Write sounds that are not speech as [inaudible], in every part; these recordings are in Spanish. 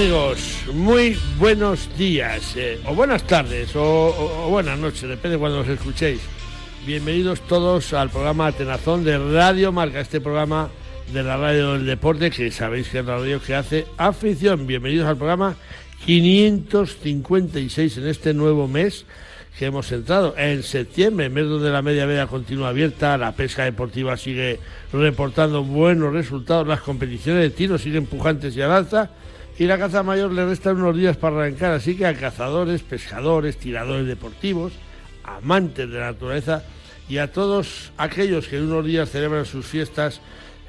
Amigos, muy buenos días, eh, o buenas tardes, o, buenas noches, depende de cuando nos escuchéis. Bienvenidos todos al programa Atenazón de Radio Marca, este programa de la radio del deporte, que sabéis que es la radio que hace afición. Bienvenidos al programa 556 en este nuevo mes que hemos entrado en septiembre, mes donde la media media continúa abierta, la pesca deportiva sigue reportando buenos resultados, las competiciones de tiro siguen pujantes y al alza y la caza mayor le restan unos días para arrancar, así que a cazadores, pescadores, tiradores deportivos, amantes de la naturaleza y a todos aquellos que en unos días celebran sus fiestas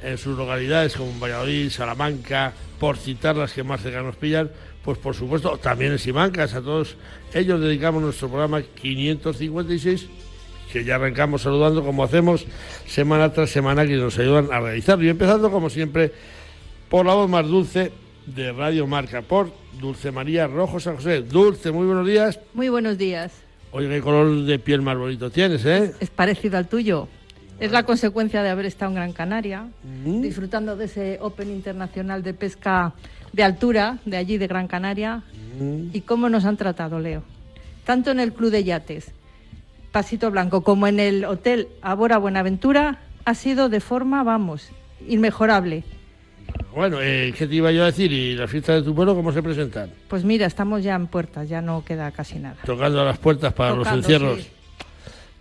en sus localidades como Valladolid, Salamanca, por citar las que más cerca nos pillan, pues por supuesto también en Simancas, a todos ellos dedicamos nuestro programa 556 que ya arrancamos saludando como hacemos semana tras semana que nos ayudan a realizarlo. Y empezando como siempre por la voz más dulce de Radio Marca por Dulce María Rojo San José. Dulce, muy buenos días. Muy buenos días. Oye, qué color de piel más bonito tienes, ¿eh? Es, parecido al tuyo. Es la consecuencia de haber estado en Gran Canaria, disfrutando de ese Open Internacional de Pesca de Altura, de allí, de Gran Canaria. Y cómo nos han tratado, Leo. Tanto en el Club de Yates, Pasito Blanco, como en el Hotel Abora Buenaventura, ha sido de forma, vamos, inmejorable. Bueno, eh, ¿qué te iba yo a decir? ¿Y las fiestas de tu pueblo cómo se presentan? Pues mira, estamos ya en puertas, ya no queda casi nada. Tocando las puertas para los encierros.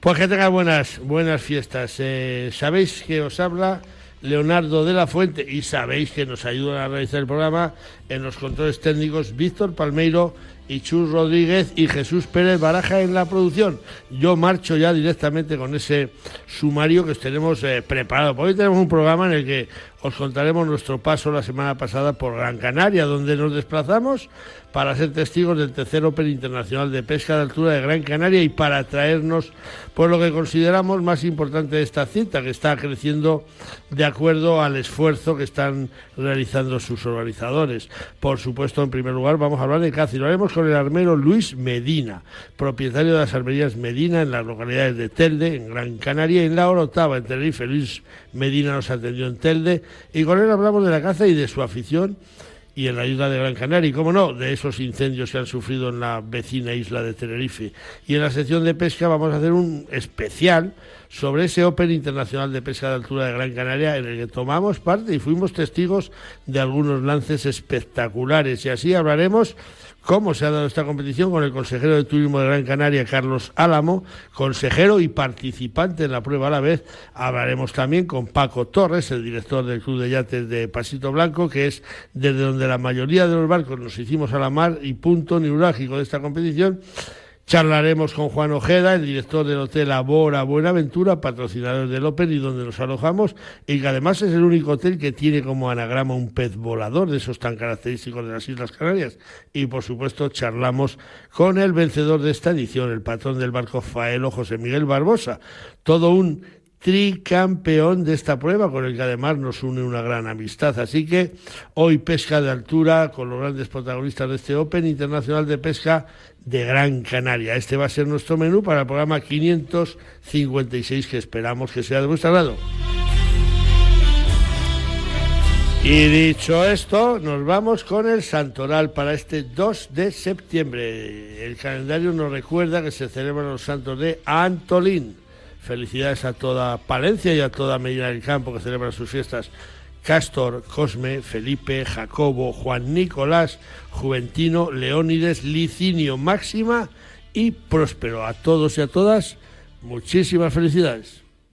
Pues que tengan buenas, buenas fiestas. Eh, Sabéis que os habla Leonardo de la Fuente y sabéis que nos ayudan a realizar el programa en los controles técnicos Víctor Palmeiro y Chus Rodríguez y Jesús Pérez Baraja en la producción. Yo marcho ya directamente con ese sumario que os tenemos eh, preparado. hoy tenemos un programa en el que os contaremos nuestro paso la semana pasada por Gran Canaria, donde nos desplazamos para ser testigos del tercer Open Internacional de Pesca de Altura de Gran Canaria y para traernos por lo que consideramos más importante de esta cita, que está creciendo de acuerdo al esfuerzo que están realizando sus organizadores. Por supuesto, en primer lugar, vamos a hablar de caza y lo haremos con el armero Luis Medina, propietario de las armerías Medina en las localidades de Telde, en Gran Canaria, y en la Orotava, en Tenerife. Luis Medina nos atendió en Telde y con él hablamos de la caza y de su afición y en la isla de Gran Canaria, y cómo no, de esos incendios que han sufrido en la vecina isla de Tenerife. Y en la sección de pesca vamos a hacer un especial sobre ese Open Internacional de Pesca de Altura de Gran Canaria en el que tomamos parte y fuimos testigos de algunos lances espectaculares. Y así hablaremos cómo se ha dado esta competición con el consejero de Turismo de Gran Canaria, Carlos Álamo, consejero y participante en la prueba a la vez. Hablaremos también con Paco Torres, el director del Club de Yates de Pasito Blanco, que es desde donde la mayoría de los barcos nos hicimos a la mar y punto neurálgico de esta competición. Charlaremos con Juan Ojeda, el director del Hotel Abora Buenaventura, patrocinador del Open y donde nos alojamos, y que además es el único hotel que tiene como anagrama un pez volador, de esos tan característicos de las Islas Canarias. Y por supuesto charlamos con el vencedor de esta edición, el patrón del barco Faelo, José Miguel Barbosa. Todo un tricampeón de esta prueba, con el que además nos une una gran amistad. Así que hoy pesca de altura con los grandes protagonistas de este Open Internacional de Pesca de Gran Canaria. Este va a ser nuestro menú para el programa 556 que esperamos que sea de vuestro agrado. Y dicho esto, nos vamos con el santoral para este 2 de septiembre. El calendario nos recuerda que se celebran los santos de Antolín. Felicidades a toda Palencia y a toda Medina del Campo que celebran sus fiestas. Castor, Cosme, Felipe, Jacobo, Juan Nicolás, Juventino, Leónides, Licinio, Máxima y Próspero. A todos y a todas, muchísimas felicidades.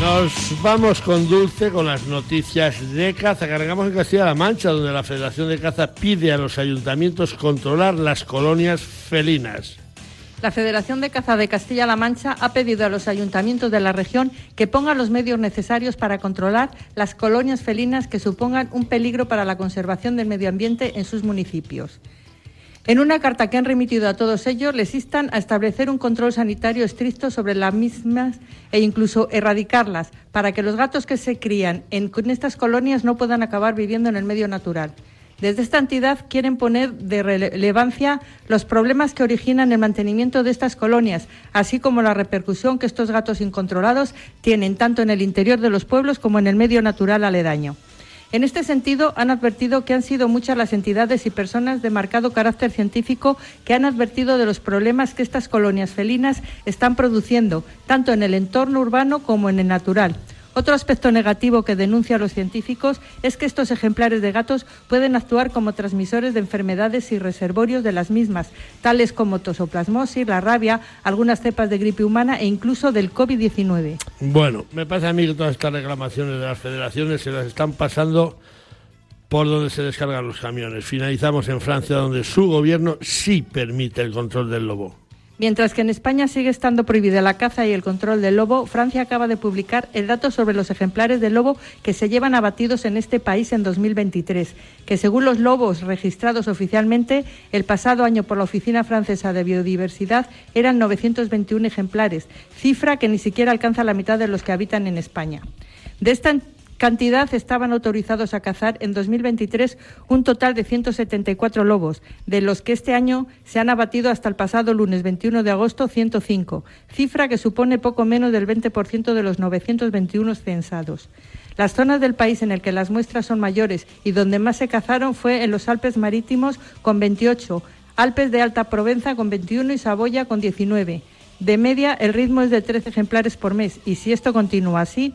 Nos vamos con Dulce con las noticias de caza. Cargamos en Castilla-La Mancha, donde la Federación de Caza pide a los ayuntamientos controlar las colonias felinas. La Federación de Caza de Castilla-La Mancha ha pedido a los ayuntamientos de la región que pongan los medios necesarios para controlar las colonias felinas que supongan un peligro para la conservación del medio ambiente en sus municipios. En una carta que han remitido a todos ellos, les instan a establecer un control sanitario estricto sobre las mismas e incluso erradicarlas para que los gatos que se crían en, estas colonias no puedan acabar viviendo en el medio natural. Desde esta entidad quieren poner de relevancia los problemas que originan el mantenimiento de estas colonias, así como la repercusión que estos gatos incontrolados tienen tanto en el interior de los pueblos como en el medio natural aledaño. En este sentido, han advertido que han sido muchas las entidades y personas de marcado carácter científico que han advertido de los problemas que estas colonias felinas están produciendo, tanto en el entorno urbano como en el natural. Otro aspecto negativo que denuncian los científicos es que estos ejemplares de gatos pueden actuar como transmisores de enfermedades y reservorios de las mismas, tales como tosoplasmosis, la rabia, algunas cepas de gripe humana e incluso del COVID-19. Bueno, me parece a mí que todas estas reclamaciones de las federaciones se las están pasando por donde se descargan los camiones. Finalizamos en Francia, donde su gobierno sí permite el control del lobo. Mientras que en España sigue estando prohibida la caza y el control del lobo, Francia acaba de publicar el dato sobre los ejemplares de lobo que se llevan abatidos en este país en 2023, que según los lobos registrados oficialmente el pasado año por la Oficina Francesa de Biodiversidad eran 921 ejemplares, cifra que ni siquiera alcanza la mitad de los que habitan en España. De esta cantidad estaban autorizados a cazar en 2023 un total de 174 lobos, de los que este año se han abatido hasta el pasado lunes 21 de agosto 105, cifra que supone poco menos del 20% de los 921 censados. Las zonas del país en el que las muestras son mayores y donde más se cazaron fue en los Alpes marítimos con 28, Alpes de Alta Provenza con 21 y Saboya con 19. De media, el ritmo es de 13 ejemplares por mes y si esto continúa así,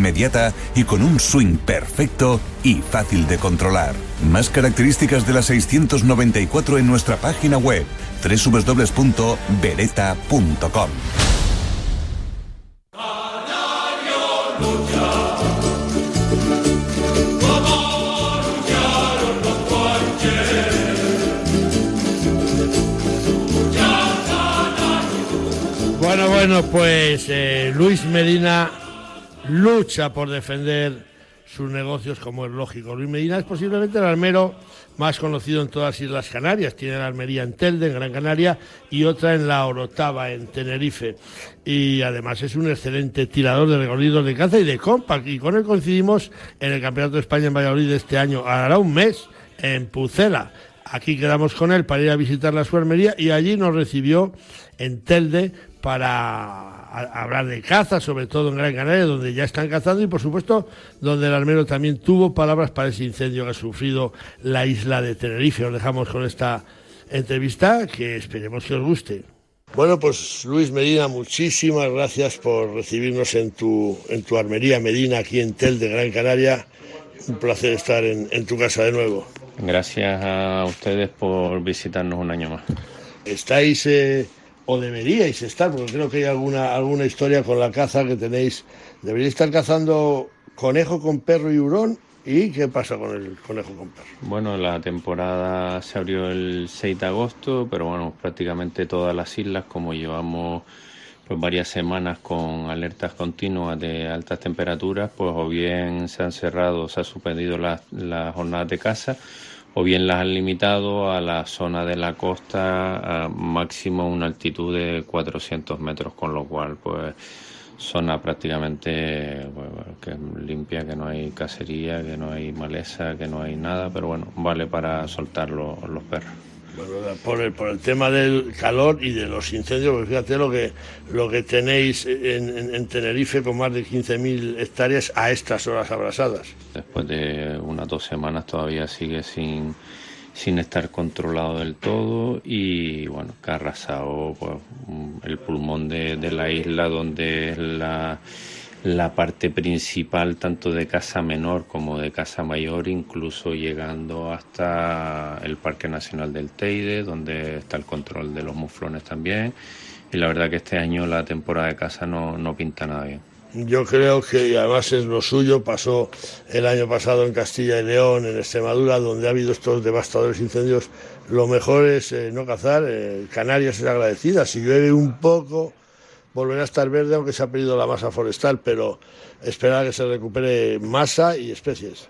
y con un swing perfecto y fácil de controlar. Más características de la 694 en nuestra página web www.beretta.com. Bueno, bueno, pues eh, Luis Medina lucha por defender sus negocios como es lógico. Luis Medina es posiblemente el almero más conocido en todas las Islas Canarias. Tiene la almería en Telde, en Gran Canaria, y otra en la Orotava, en Tenerife. Y además es un excelente tirador de recorridos de caza y de compact. Y con él coincidimos en el Campeonato de España en Valladolid este año. Hará un mes en Pucela. Aquí quedamos con él para ir a visitar la su armería y allí nos recibió en Telde para hablar de caza, sobre todo en Gran Canaria, donde ya están cazando y por supuesto donde el armero también tuvo palabras para ese incendio que ha sufrido la isla de Tenerife. Os dejamos con esta entrevista que esperemos que os guste. Bueno, pues Luis Medina, muchísimas gracias por recibirnos en tu, en tu armería Medina, aquí en Tel de Gran Canaria. Un placer estar en, en tu casa de nuevo. Gracias a ustedes por visitarnos un año más. ¿Estáis eh, o deberíais estar, porque creo que hay alguna, alguna historia con la caza que tenéis, deberíais estar cazando conejo con perro y hurón. ¿Y qué pasa con el conejo con perro? Bueno, la temporada se abrió el 6 de agosto, pero bueno, prácticamente todas las islas, como llevamos pues varias semanas con alertas continuas de altas temperaturas, pues o bien se han cerrado, se ha suspendido las la jornadas de caza, o bien las han limitado a la zona de la costa a máximo una altitud de 400 metros, con lo cual pues zona prácticamente pues, que limpia, que no hay cacería, que no hay maleza, que no hay nada, pero bueno, vale para soltar los perros por el, por el tema del calor y de los incendios, porque fíjate lo que, lo que tenéis en, Tenerife con más de 15.000 hectáreas a estas horas abrasadas. Después de unas dos semanas todavía sigue sin, sin estar controlado del todo y bueno, que ha arrasado pues, el pulmón de, de la isla donde es la la parte principal tanto de Casa Menor como de Casa Mayor, incluso llegando hasta el Parque Nacional del Teide, donde está el control de los muflones también. Y la verdad que este año la temporada de caza no, no pinta nada bien. Yo creo que además es lo suyo, pasó el año pasado en Castilla y León, en Extremadura, donde ha habido estos devastadores incendios. Lo mejor es eh, no cazar, eh, Canarias es agradecida, si llueve un poco volverá a estar verde aunque se ha perdido la masa forestal, pero esperar que se recupere masa y especies.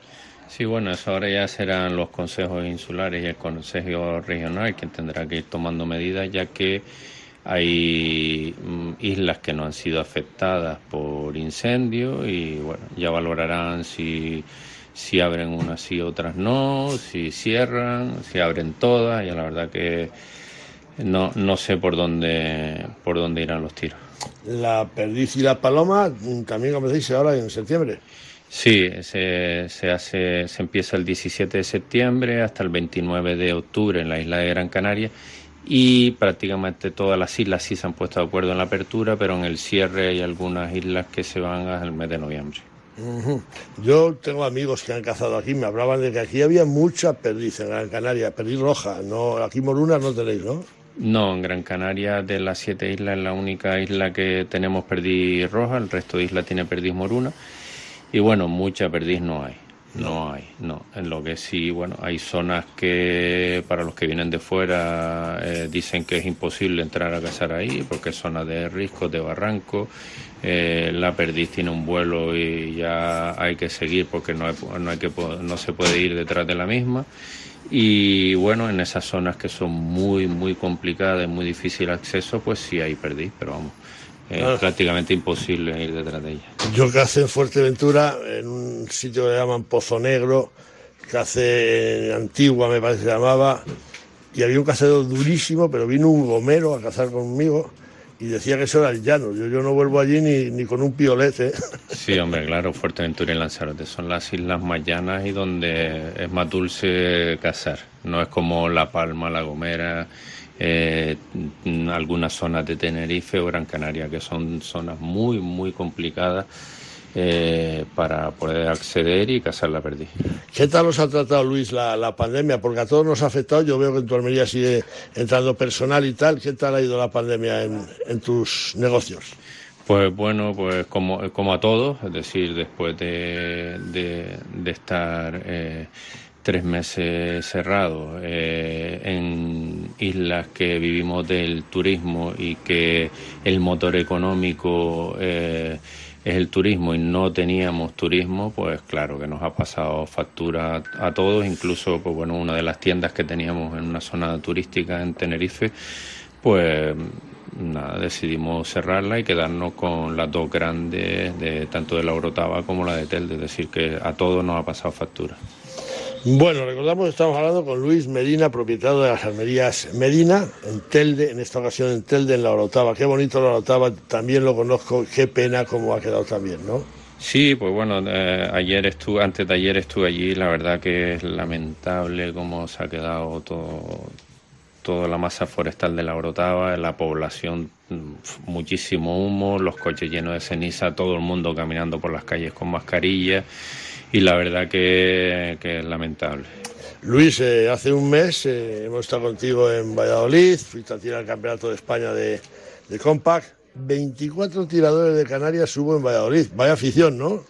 Sí, bueno, eso ahora ya serán los consejos insulares y el consejo regional quien tendrá que ir tomando medidas, ya que hay mm, islas que no han sido afectadas por incendios y bueno, ya valorarán si, si abren unas y otras no, si cierran, si abren todas, y la verdad que no, no sé por dónde, por dónde irán los tiros. La perdiz y la paloma también, como decís, ahora en septiembre. Sí, se, se, hace, se empieza el 17 de septiembre hasta el 29 de octubre en la isla de Gran Canaria y prácticamente todas las islas sí se han puesto de acuerdo en la apertura, pero en el cierre hay algunas islas que se van hasta el mes de noviembre. Yo tengo amigos que han cazado aquí, me hablaban de que aquí había mucha perdiz en Gran Canaria, perdiz roja, no, aquí morunas no tenéis, ¿no? No, en Gran Canaria de las siete islas es la única isla que tenemos perdiz roja, el resto de islas tiene perdiz moruna y bueno, mucha perdiz no hay. No hay, no. En lo que sí, bueno, hay zonas que para los que vienen de fuera eh, dicen que es imposible entrar a cazar ahí porque es zona de riscos, de barranco. Eh, la perdiz tiene un vuelo y ya hay que seguir porque no, no, hay que, no se puede ir detrás de la misma. Y bueno, en esas zonas que son muy, muy complicadas, muy difícil acceso, pues sí hay perdiz, pero vamos, es prácticamente imposible ir detrás de ella. Yo cacé en Fuerteventura, en un sitio que llaman Pozo Negro, cacé en Antigua, me parece que se llamaba, y había un cazador durísimo, pero vino un gomero a cazar conmigo y decía que eso era el llano. Yo, yo no vuelvo allí ni, ni con un piolete. Sí, hombre, claro, Fuerteventura y Lanzarote son las islas más llanas y donde es más dulce cazar. No es como La Palma, La Gomera, eh, algunas zonas de Tenerife o Gran Canaria, que son zonas muy, muy complicadas eh, para poder acceder y cazar la perdiz. ¿Qué tal os ha tratado, Luis, la, pandemia? Porque a todos nos ha afectado. Yo veo que en tu Almería sigue entrando personal y tal. ¿Qué tal ha ido la pandemia en, tus negocios? Pues bueno, pues como, como a todos, es decir, después de, de, estar eh, tres meses cerrados eh, en islas que vivimos del turismo y que el motor económico es el turismo y no teníamos turismo, pues claro que nos ha pasado factura a todos, incluso pues bueno, una de las tiendas que teníamos en una zona turística en Tenerife, pues nada, decidimos cerrarla y quedarnos con las dos grandes de tanto de la Orotava como la de Telde, es decir que a todos nos ha pasado factura. Bueno, recordamos que estamos hablando con Luis Medina, propietario de las armerías Medina, en Telde, en esta ocasión en Telde, en la Orotava. Qué bonito la Orotava, también lo conozco, qué pena cómo ha quedado también, ¿no? Sí, pues bueno, eh, ayer estuve, antes de ayer estuve allí, la verdad que es lamentable cómo se ha quedado todo, toda la masa forestal de la Orotava, la población, mm, muchísimo humo, los coches llenos de ceniza, todo el mundo caminando por las calles con mascarilla y la verdad que, es lamentable. Luis, eh, hace un mes eh, hemos estado contigo en Valladolid, fuiste a tirar el Campeonato de España de, de Compact. 24 tiradores de Canarias hubo en Valladolid. Vaya afición, ¿no?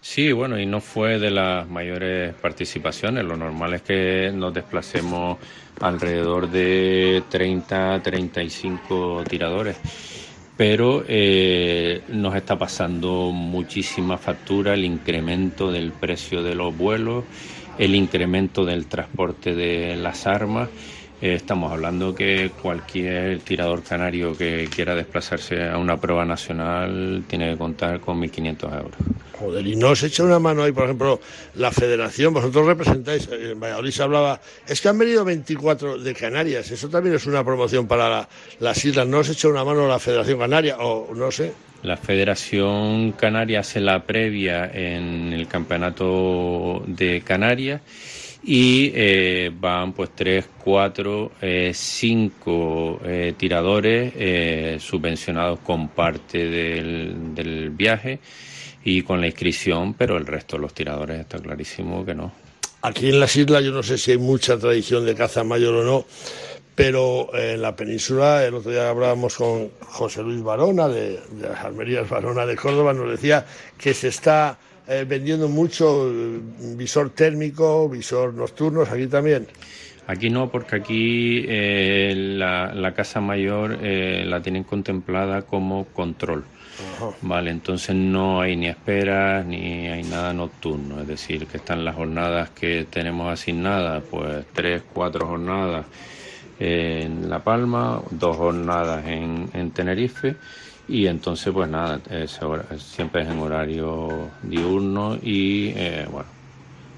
Sí, bueno, y no fue de las mayores participaciones. Lo normal es que nos desplacemos alrededor de 30, 35 tiradores pero eh, nos está pasando muchísima factura el incremento del precio de los vuelos, el incremento del transporte de las armas eh, estamos hablando que cualquier tirador canario que quiera desplazarse a una prueba nacional tiene que contar con 1.500 euros. Joder, y no os echa una mano ahí, por ejemplo, la federación, vosotros representáis, eh, en Valladolid se hablaba, es que han venido 24 de Canarias, eso también es una promoción para las islas, ¿no os echa una mano la Federación Canaria o no sé? La Federación Canaria hace la previa en el Campeonato de Canarias y eh, van pues tres, cuatro, eh, cinco eh, tiradores subvencionados con parte del, del, viaje y con la inscripción, pero el resto de los tiradores está clarísimo que no. Aquí en las islas yo no sé si hay mucha tradición de caza mayor o no, pero en la península, el otro día hablábamos con José Luis Barona, de, las Almerías Barona de Córdoba, nos decía que se está eh, vendiendo mucho visor térmico, visor nocturnos, aquí también. Aquí no, porque aquí eh, la, casa mayor eh, la tienen contemplada como control. Vale, entonces no hay ni esperas ni hay nada nocturno, es decir, que están las jornadas que tenemos asignadas, pues tres, cuatro jornadas en La Palma, dos jornadas en, en Tenerife y entonces pues nada, siempre es en horario diurno y eh, bueno,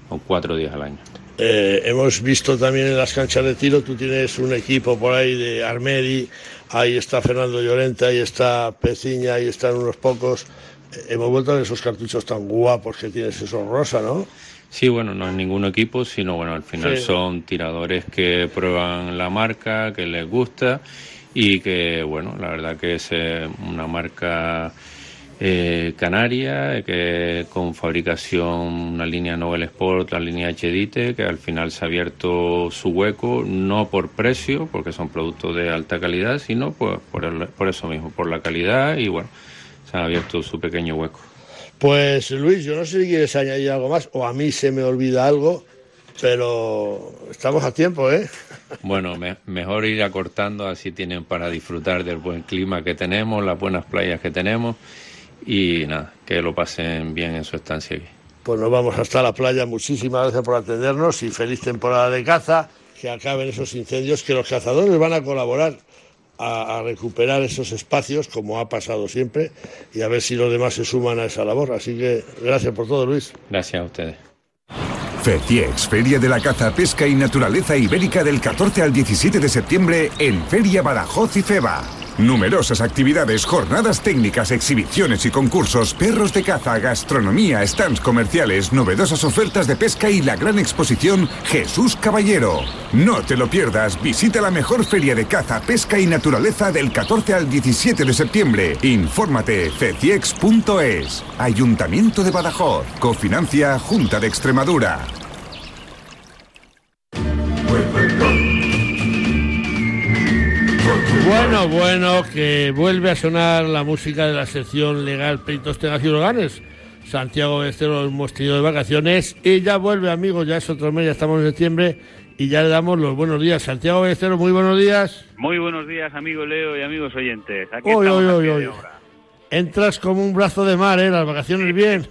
con cuatro días al año. Eh, hemos visto también en las canchas de tiro, tú tienes un equipo por ahí de Armedi, ahí está Fernando Llorente, ahí está Peciña, ahí están unos pocos. Eh, hemos vuelto a ver esos cartuchos tan guapos que tienes, esos rosa, ¿no? Sí, bueno, no es ningún equipo, sino bueno, al final son tiradores que prueban la marca, que les gusta y que, bueno, la verdad que es eh, una marca eh, canaria, que con fabricación una línea Nobel Sport, la línea HDite, que al final se ha abierto su hueco, no por precio, porque son productos de alta calidad, sino por, por, eso mismo, por la calidad y bueno, se ha abierto su pequeño hueco. Pues Luis, yo no sé si quieres añadir algo más, o a mí se me olvida algo, pero estamos a tiempo, ¿eh? Bueno, mejor ir acortando, así tienen para disfrutar del buen clima que tenemos, las buenas playas que tenemos y nada, que lo pasen bien en su estancia aquí. Pues nos vamos hasta la playa. Muchísimas gracias por atendernos y feliz temporada de caza. Que acaben esos incendios, que los cazadores van a colaborar a, recuperar esos espacios, como ha pasado siempre, y a ver si los demás se suman a esa labor. Así que gracias por todo, Luis. Gracias a ustedes. FECIEX, Feria de la Caza, Pesca y Naturaleza Ibérica del 14 al 17 de septiembre en Feria Badajoz y Feba. Numerosas actividades, jornadas técnicas, exhibiciones y concursos, perros de caza, gastronomía, stands comerciales, novedosas ofertas de pesca y la gran exposición Jesús Caballero. No te lo pierdas, visita la mejor feria de caza, pesca y naturaleza del 14 al 17 de septiembre. Infórmate ceciex.es. Ayuntamiento de Badajoz. Cofinancia Junta de Extremadura. Bueno, bueno, que vuelve a sonar la música de la sección legal Peitos Tegas y Organes. Santiago Bestero hemos tenido de vacaciones y ya vuelve, amigos, ya es otro mes, ya estamos en septiembre y ya le damos los buenos días. Santiago Bestero, muy buenos días. Muy buenos días, amigo Leo y amigos oyentes. Aquí Entras como un brazo de mar, ¿eh? Las vacaciones bien.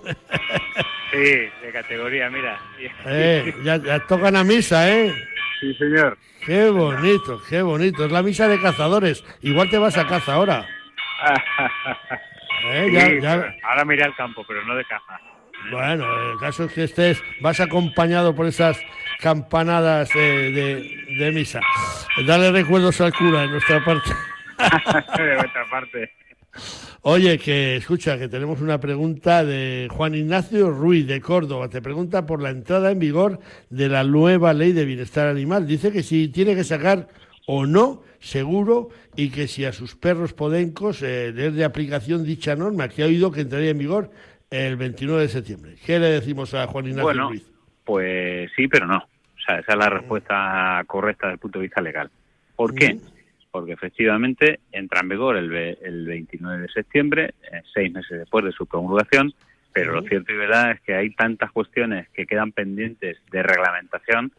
Sí, de categoría, mira. [laughs] Eh, ya, ya tocan a misa, ¿eh? Sí, señor. Qué bonito, qué bonito. Es la misa de cazadores. Igual te vas a caza ahora. [laughs] ¿Eh? Ahora me iré al campo, pero no de caza. Bueno, el caso es que estés, vas acompañado por esas campanadas de, de misa. Dale recuerdos al cura en nuestra parte. [laughs] de nuestra parte. Oye, que escucha, que tenemos una pregunta de Juan Ignacio Ruiz de Córdoba. Te pregunta por la entrada en vigor de la nueva ley de bienestar animal. Dice que si tiene que sacar o no seguro y que si a sus perros podencos eh, es de aplicación dicha norma, que ha oído que entraría en vigor el 29 de septiembre. ¿Qué le decimos a Juan Ignacio bueno, Ruiz? Pues sí, pero no. O sea, esa es la respuesta correcta desde el punto de vista legal. ¿Por qué? Porque efectivamente entra en vigor el, el 29 de septiembre, eh, seis meses después de su promulgación, pero lo cierto y verdad es que hay tantas cuestiones que quedan pendientes de reglamentación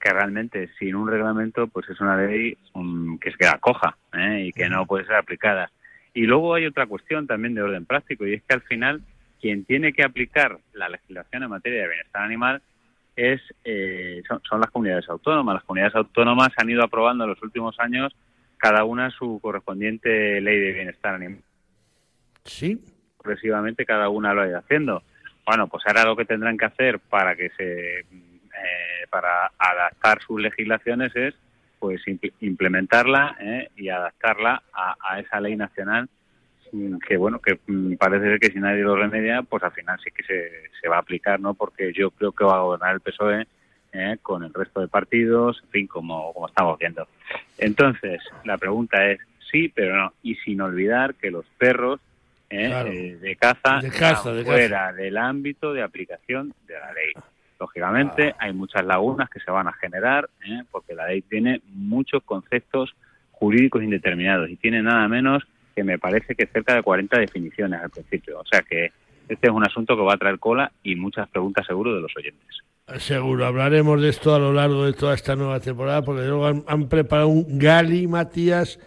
que realmente sin un reglamento pues es una ley um, que se queda coja ¿eh? y que no puede ser aplicada. Y luego hay otra cuestión también de orden práctico y es que al final quien tiene que aplicar la legislación en materia de bienestar animal es eh, son, son, las comunidades autónomas. Las comunidades autónomas han ido aprobando en los últimos años cada una su correspondiente ley de bienestar animal. Sí. Progresivamente cada una lo ha ido haciendo. Bueno, pues ahora lo que tendrán que hacer para que se eh, para adaptar sus legislaciones es pues implementarla eh, y adaptarla a, esa ley nacional mm, que bueno que mm, parece ser que si nadie lo remedia pues al final sí que se, se va a aplicar no porque yo creo que va a gobernar el PSOE ¿eh? con el resto de partidos, en fin, como, como estamos viendo. Entonces, la pregunta es sí, pero no, y sin olvidar que los perros de caza, fuera del ámbito de aplicación de la ley. Lógicamente, ah. hay muchas lagunas que se van a generar, porque la ley tiene muchos conceptos jurídicos indeterminados y tiene nada menos que me parece que cerca de 40 definiciones al principio. O sea que este es un asunto que va a traer cola y muchas preguntas seguro de los oyentes. Seguro, hablaremos de esto a lo largo de toda esta nueva temporada, porque luego han, preparado un Gali Matías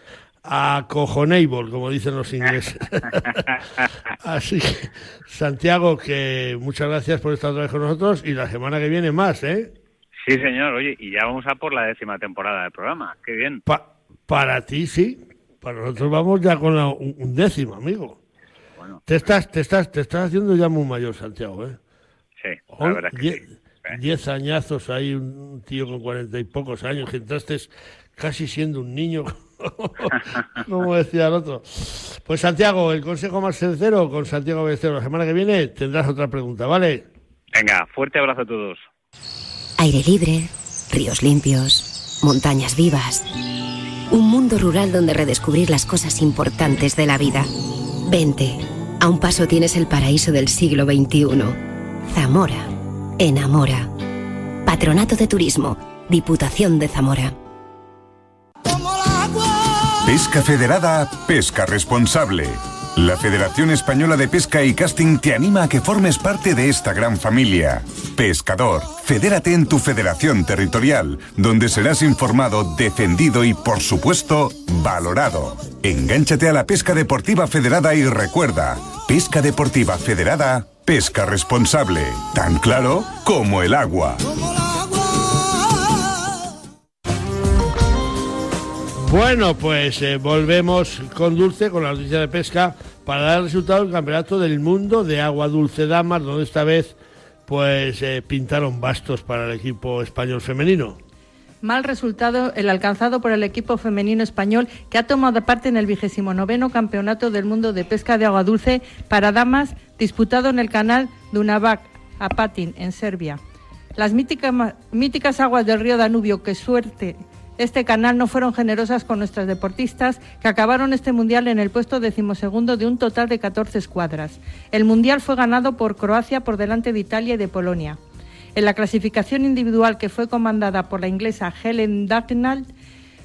a cojonable, como dicen los ingleses. [laughs] Así que, Santiago, que muchas gracias por estar otra vez con nosotros y la semana que viene más, ¿eh? Sí, señor. Oye, y ya vamos a por la décima temporada del programa. Qué bien. para ti, sí. Para nosotros vamos ya con la un, décimo, amigo. Bueno, te estás, te estás, te estás haciendo ya muy mayor, Santiago, ¿eh? Sí, la verdad que sí. Diez añazos ahí, un tío con cuarenta y pocos años, que entraste casi siendo un niño, [laughs] como decía el otro. Pues Santiago, el consejo más sincero con Santiago Becerro. La semana que viene tendrás otra pregunta, ¿vale? Venga, fuerte abrazo a todos. Aire libre, ríos limpios, montañas vivas. Un mundo rural donde redescubrir las cosas importantes de la vida. Vente, a un paso tienes el paraíso del siglo XXI. Zamora Enamora. Patronato de Turismo. Diputación de Zamora. Pesca Federada, pesca responsable. La Federación Española de Pesca y Casting te anima a que formes parte de esta gran familia. Pescador, fedérate en tu federación territorial, donde serás informado, defendido y, por supuesto, valorado. Engánchate a la pesca deportiva federada y recuerda, Pesca Deportiva Federada Pesca responsable, tan claro como el agua. Bueno, pues eh, volvemos con Dulce, con la noticia de pesca, para dar el resultado del Campeonato del Mundo de Agua Dulce Damas, donde esta vez pues eh, pintaron bastos para el equipo español femenino. Mal resultado el alcanzado por el equipo femenino español que ha tomado parte en el vigésimo noveno Campeonato del Mundo de Pesca de Agua Dulce para Damas disputado en el canal Dunavac, Apatin, en Serbia. Las míticas aguas del río Danubio, que suerte este canal no fueron generosas con nuestras deportistas que acabaron este mundial en el puesto decimosegundo de un total de 14 escuadras. El mundial fue ganado por Croacia por delante de Italia y de Polonia. En la clasificación individual que fue comandada por la inglesa Helen Dagnall,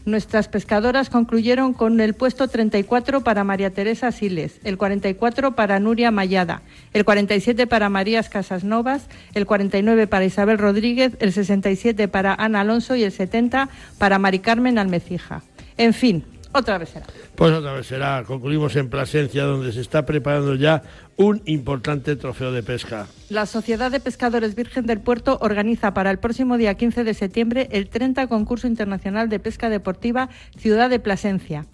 nuestras pescadoras concluyeron con el puesto 34 para María Teresa Siles, el 44 para Nuria Mayada, el 47 para Marías Casasnovas, el 49 para Isabel Rodríguez, el 67 para Ana Alonso y el 70 para Mari Carmen Almecija. En fin, otra vez será. Pues otra vez será. Concluimos en Plasencia, donde se está preparando ya un importante trofeo de pesca. La Sociedad de Pescadores Virgen del Puerto organiza para el próximo día 15 de septiembre el 30 Concurso Internacional de Pesca Deportiva Ciudad de Plasencia.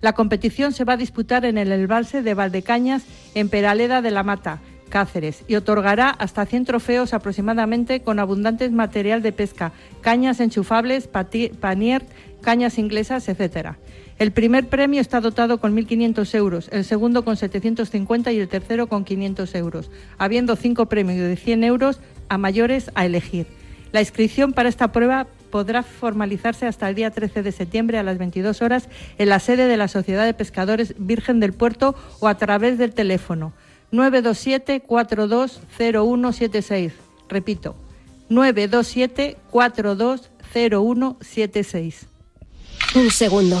La competición se va a disputar en el embalse de Valdecañas, en Peraleda de la Mata, Cáceres, y otorgará hasta 100 trofeos aproximadamente con abundante material de pesca, cañas enchufables, panier, cañas inglesas, etcétera. El primer premio está dotado con 1.500 euros, el segundo con 750 y el tercero con 500 euros, habiendo cinco premios de 100 euros a mayores a elegir. La inscripción para esta prueba podrá formalizarse hasta el día 13 de septiembre a las 22 horas en la sede de la Sociedad de Pescadores Virgen del Puerto o a través del teléfono 927 420176. Repito, 927 420176. Un segundo.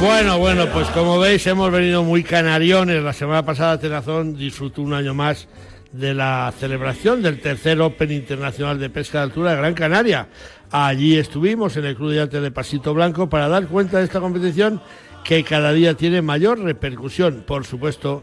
Bueno, bueno, pues como veis hemos venido muy canariones. La semana pasada Tenazón disfrutó un año más de la celebración del tercer Open Internacional de Pesca de Altura de Gran Canaria. Allí estuvimos en el Club de Arte de Pasito Blanco para dar cuenta de esta competición que cada día tiene mayor repercusión. Por supuesto,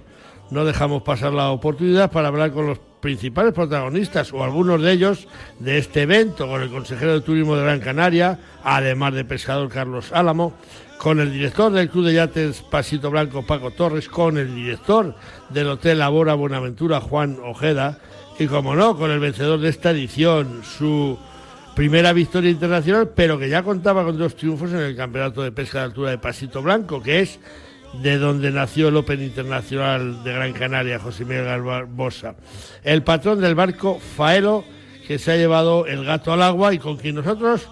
no dejamos pasar la oportunidad para hablar con los principales protagonistas o algunos de ellos de este evento, con el consejero de Turismo de Gran Canaria, además de pescador Carlos Álamo, con el director del Club de Yates Pasito Blanco Paco Torres, con el director del Hotel Labora Buenaventura Juan Ojeda y como no, con el vencedor de esta edición, su primera victoria internacional, pero que ya contaba con dos triunfos en el Campeonato de Pesca de Altura de Pasito Blanco, que es de donde nació el Open Internacional de Gran Canaria, José Miguel Barbosa. El patrón del barco, Faelo, que se ha llevado el gato al agua y con quien nosotros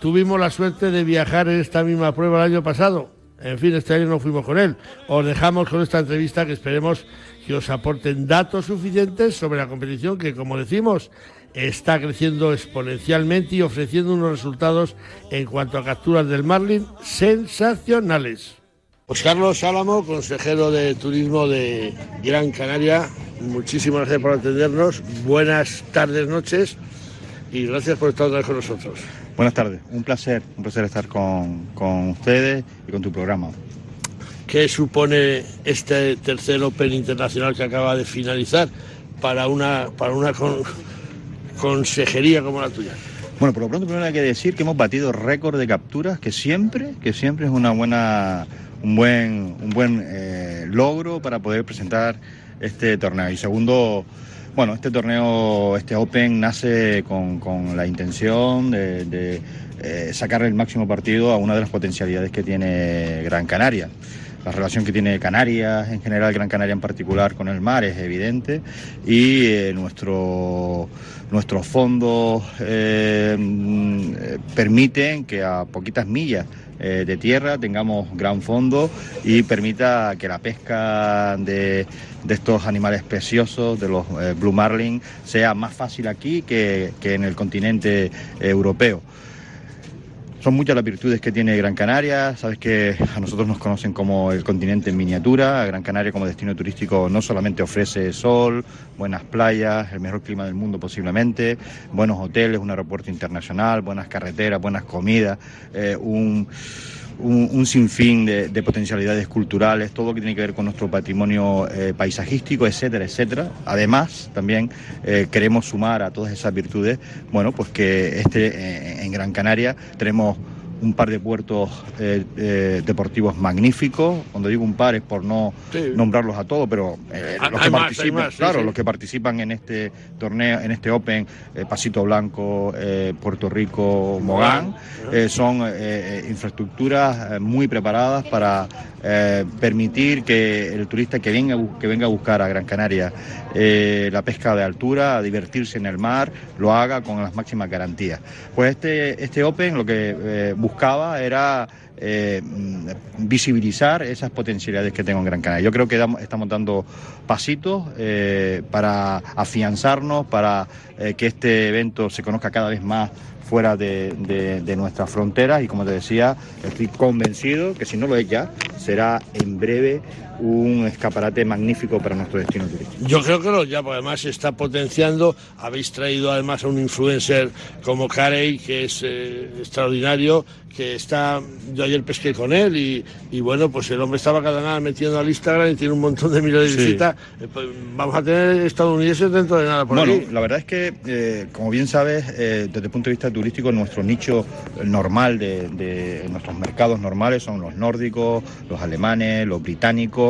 tuvimos la suerte de viajar en esta misma prueba el año pasado. En fin, este año no fuimos con él. Os dejamos con esta entrevista que esperemos que os aporten datos suficientes sobre la competición que, como decimos, está creciendo exponencialmente y ofreciendo unos resultados en cuanto a capturas del marlin sensacionales. Pues Carlos Álamo, consejero de Turismo de Gran Canaria, muchísimas gracias por atendernos, buenas tardes, noches y gracias por estar con nosotros. Buenas tardes, un placer, un placer estar con, con ustedes y con tu programa. ¿Qué supone este tercer Open Internacional que acaba de finalizar para una, para una consejería como la tuya? Bueno, por lo pronto primero hay que decir que hemos batido récord de capturas, que siempre, que siempre es una buena, un buen, un buen eh, logro para poder presentar este torneo. Y segundo, bueno, este torneo, este Open nace con, la intención de, eh, sacar el máximo partido a una de las potencialidades que tiene Gran Canaria. La relación que tiene Canarias, en general Gran Canaria en particular, con el mar es evidente y eh, nuestro, nuestros fondos eh, mm, permiten que a poquitas millas eh, de tierra tengamos gran fondo y permita que la pesca de, estos animales preciosos, de los blue marlin, sea más fácil aquí que en el continente europeo. Son muchas las virtudes que tiene Gran Canaria. Sabes que a nosotros nos conocen como el continente en miniatura. Gran Canaria como destino turístico no solamente ofrece sol, buenas playas, el mejor clima del mundo posiblemente, buenos hoteles, un aeropuerto internacional, buenas carreteras, buenas comidas, eh, un un, sinfín de, potencialidades culturales, todo lo que tiene que ver con nuestro patrimonio eh, paisajístico, etcétera, etcétera. Además, también eh, queremos sumar a todas esas virtudes, bueno, pues que este, eh, en Gran Canaria tenemos un par de puertos eh, eh, deportivos magníficos. Cuando digo un par es por no nombrarlos a todos, pero eh, los, que participan, claro, los que participan en este torneo, en este Open, Pasito Blanco, Puerto Rico, Mogán, son infraestructuras muy preparadas para permitir que el turista que venga, que venga a buscar a Gran Canaria la pesca de altura, a divertirse en el mar, lo haga con las máximas garantías. Pues este, este Open lo que buscaba era eh, visibilizar esas potencialidades que tengo en Gran Canaria. Yo creo que estamos dando pasitos eh, para afianzarnos, para eh, que este evento se conozca cada vez más fuera de, de, nuestras fronteras y como te decía, estoy convencido que si no lo es ya, será en breve un escaparate magnífico para nuestro destino turístico. Yo creo que lo ya, porque además se está potenciando. Habéis traído además a un influencer como Carey, que es eh, extraordinario, que está, yo ayer pesqué con él y, bueno, pues el hombre estaba cada nada metiendo al Instagram y tiene un montón de miles de visitas. Eh, pues vamos a tener estadounidenses dentro de nada por Bueno, la verdad es que, eh, como bien sabes, desde el punto de vista turístico, nuestro nicho normal de, de nuestros mercados normales son los nórdicos, los alemanes, los británicos,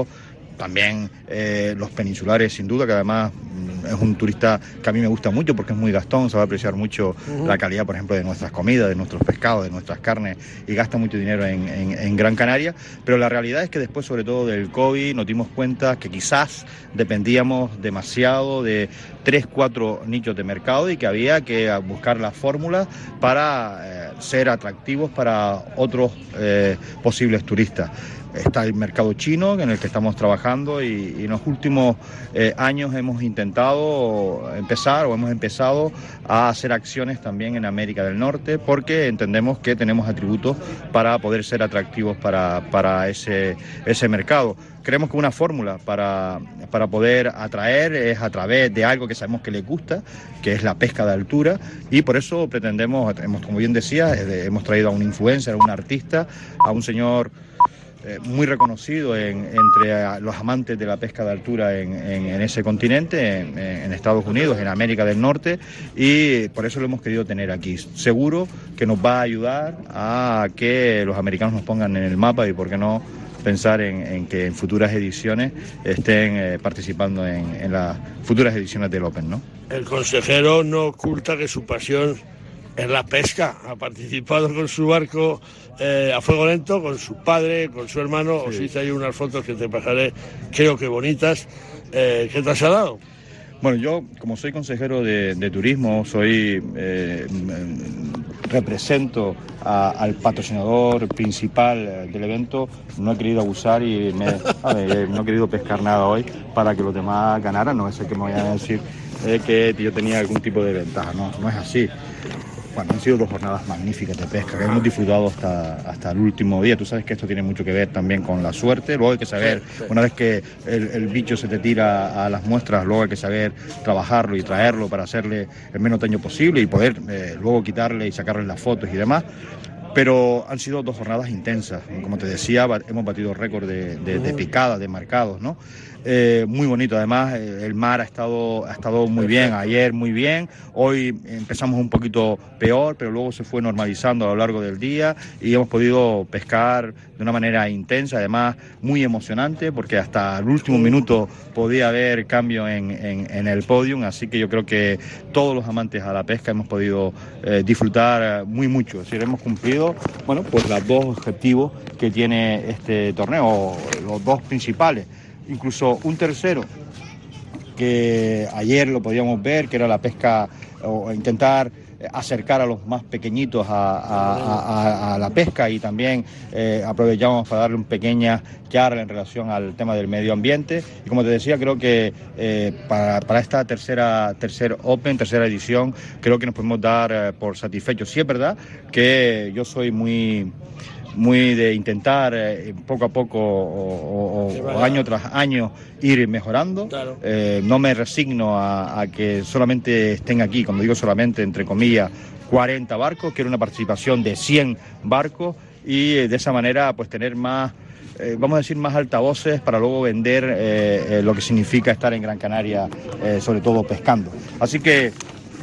también eh, los peninsulares, sin duda, que además mm, es un turista que a mí me gusta mucho porque es muy gastón, se va a apreciar mucho la calidad, por ejemplo, de nuestras comidas, de nuestros pescados, de nuestras carnes y gasta mucho dinero en, Gran Canaria. Pero la realidad es que después, sobre todo del COVID, nos dimos cuenta que quizás dependíamos demasiado de tres, cuatro nichos de mercado y que había que buscar las fórmulas para eh, ser atractivos para otros eh, posibles turistas está el mercado chino en el que estamos trabajando y, en los últimos eh, años hemos intentado empezar o hemos empezado a hacer acciones también en América del Norte porque entendemos que tenemos atributos para poder ser atractivos para, ese, ese mercado. Creemos que una fórmula para, para poder atraer es a través de algo que sabemos que les gusta, que es la pesca de altura, y por eso pretendemos, como bien decía, hemos traído a un influencer, a un artista, a un señor eh, muy reconocido entre los amantes de la pesca de altura en, ese continente, en, Estados Unidos, en América del Norte, y por eso lo hemos querido tener aquí. Seguro que nos va a ayudar a que los americanos nos pongan en el mapa y, por qué no, pensar en, que en futuras ediciones estén eh, participando en, las futuras ediciones del Open. ¿no? El consejero no oculta que su pasión es la pesca. Ha participado con su barco eh, a fuego lento, con su padre, con su hermano. Os hice ahí unas fotos que te pasaré, creo que bonitas. Eh, ¿Qué te has dado? Bueno, yo como soy consejero de, turismo, soy eh, represento al patrocinador principal del evento, no he querido abusar y no he querido pescar nada hoy para que los demás ganaran. No es el que me vayan a decir que yo tenía algún tipo de ventaja, no, no es así. Bueno, han sido dos jornadas magníficas de pesca que hemos disfrutado hasta, hasta el último día. Tú sabes que esto tiene mucho que ver también con la suerte. Luego hay que saber, una vez que el, bicho se te tira a las muestras, luego hay que saber trabajarlo y traerlo para hacerle el menos daño posible y poder eh, luego quitarle y sacarle las fotos y demás pero han sido dos jornadas intensas. Como te decía, hemos batido récord de, de, de picadas, de marcados, ¿no? Eh, muy bonito. Además, eh, el mar ha estado, ha estado muy bien, ayer muy bien, hoy empezamos un poquito peor, pero luego se fue normalizando a lo largo del día y hemos podido pescar de una manera intensa, además muy emocionante, porque hasta el último minuto podía haber cambio en, el podium, así que yo creo que todos los amantes a la pesca hemos podido eh, disfrutar muy mucho, es decir, hemos cumplido, bueno, pues los dos objetivos que tiene este torneo, los dos principales incluso un tercero que ayer lo podíamos ver, que era la pesca o intentar acercar a los más pequeñitos a, la pesca y también eh, aprovechamos para darle una pequeña charla en relación al tema del medio ambiente. Y como te decía, creo que eh, para, esta tercera tercer Open, tercera edición, creo que nos podemos dar eh, por satisfechos. Sí es verdad que yo soy muy muy de intentar eh, poco a poco o, año tras año ir mejorando. Eh, no me resigno a, que solamente estén aquí, cuando digo solamente, entre comillas, 40 barcos, quiero una participación de 100 barcos y eh, de esa manera pues tener más, vamos a decir, más altavoces para luego vender lo que significa estar en Gran Canaria, sobre todo pescando. Así que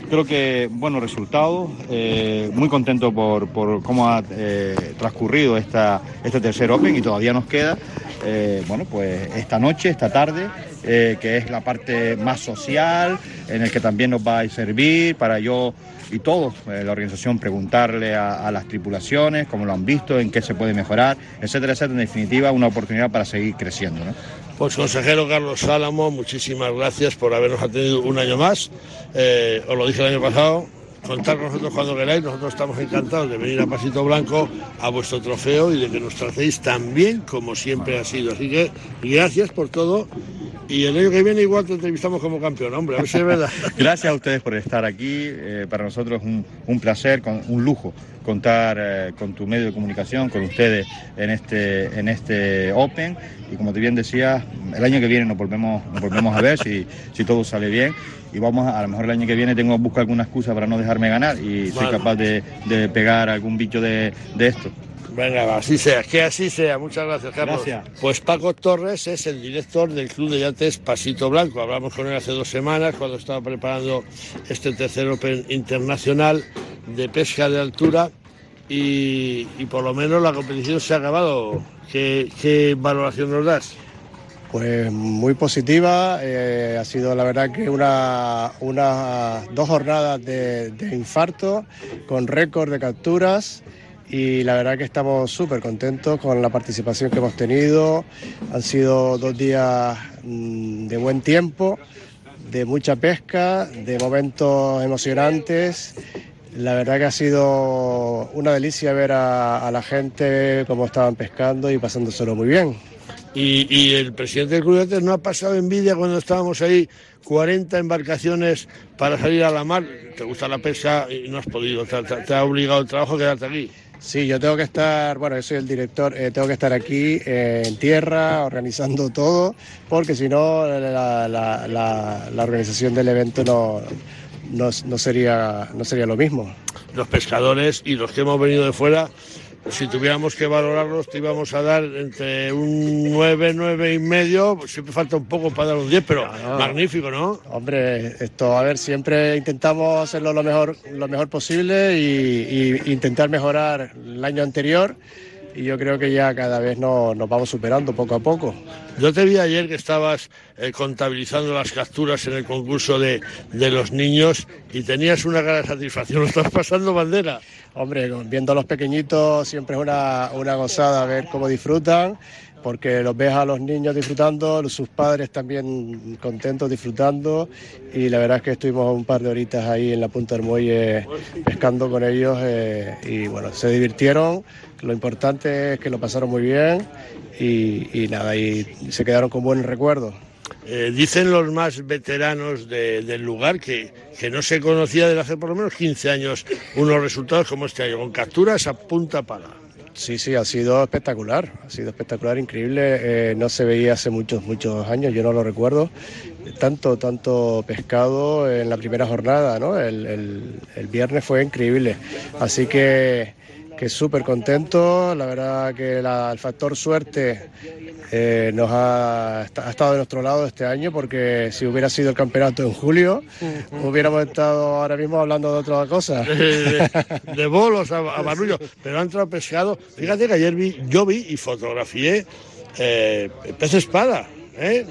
Creo que buenos resultados, eh, muy contento por, cómo ha eh, transcurrido esta, este tercer Open y todavía nos queda, eh, bueno, pues esta noche, esta tarde, que es la parte más social, en el que también nos va a servir para yo y todos, la organización, preguntarle a, las tripulaciones cómo lo han visto, en qué se puede mejorar, etcétera, etcétera. En definitiva, una oportunidad para seguir creciendo. ¿no? Pues consejero Carlos Álamo, muchísimas gracias por habernos atendido un año más. Eh, os lo dije el año pasado, contar con nosotros cuando queráis, nosotros estamos encantados de venir a Pasito Blanco a vuestro trofeo y de que nos tracéis tan bien como siempre ha sido. Así que gracias por todo y el año que viene igual te entrevistamos como campeón, hombre, a ver si es verdad. [laughs] Gracias a ustedes por estar aquí. Eh, para nosotros es un, placer, un lujo contar eh, con tu medio de comunicación, con ustedes en este, en este Open. Y como te bien decía, el año que viene nos volvemos, nos volvemos a ver si, si todo sale bien. Y vamos, a, lo mejor el año que viene tengo busco alguna excusa para no dejarme ganar y soy capaz de, pegar algún bicho de, de esto. Venga, así sea, que así sea. Muchas gracias, Carlos. Pues Paco Torres es el director del Club de Yates Pasito Blanco. Hablamos con él hace dos semanas cuando estaba preparando este tercer Open internacional de pesca de altura y, por lo menos la competición se ha acabado. ¿Qué, valoración nos das? Pues muy positiva, eh, ha sido la verdad que una, una dos jornadas de, infarto con récord de capturas y la verdad que estamos súper contentos con la participación que hemos tenido. Han sido dos días mm, de buen tiempo, de mucha pesca, de momentos emocionantes. La verdad que ha sido una delicia ver a, la gente cómo estaban pescando y pasándoselo muy bien. Y, el presidente del Club no ha pasado envidia cuando estábamos ahí 40 embarcaciones para salir a la mar. Te gusta la pesca y no has podido, te ha obligado el trabajo a quedarte aquí. Sí, yo tengo que estar, bueno, yo soy el director, eh, tengo que estar aquí eh, en tierra organizando [laughs] todo, porque si no la, organización del evento no, no, sería, no sería lo mismo. Los pescadores y los que hemos venido de fuera si tuviéramos que valorarlos, te íbamos a dar entre un 9, 9 y medio, pues siempre falta un poco para dar un 10, pero magnífico, ¿no? Hombre, esto, a ver, siempre intentamos hacerlo lo mejor, lo mejor posible y, y intentar mejorar el año anterior y yo creo que ya cada vez nos, nos vamos superando poco a poco. Yo te vi ayer que estabas eh, contabilizando las capturas en el concurso de, de, los niños y tenías una gran satisfacción. ¿Lo estás pasando bandera? Hombre, viendo a los pequeñitos siempre es una, una gozada ver cómo disfrutan porque los ves a los niños disfrutando, sus padres también contentos disfrutando y la verdad es que estuvimos un par de horitas ahí en la punta del muelle pescando con ellos eh, y bueno, se divirtieron, lo importante es que lo pasaron muy bien y, y nada, y se quedaron con buenos recuerdos. Eh, dicen los más veteranos de, del lugar que, que, no se conocía desde hace por lo menos 15 años unos resultados como este año, con capturas a punta pala. Sí, sí, ha sido espectacular, ha sido espectacular, increíble. Eh, no se veía hace muchos, muchos años, yo no lo recuerdo. Tanto, tanto pescado en la primera jornada, ¿no? El, el viernes fue increíble. Así que, que súper contento. La verdad que la, el factor suerte eh, nos ha, ha, estado de nuestro lado este año porque si hubiera sido el campeonato en julio hubiéramos estado ahora mismo hablando de otra cosa. De, de, de bolos a, a barullo, pero han entrado pescado. Fíjate que ayer vi, yo vi y fotografié eh, pez espada. ¿Eh?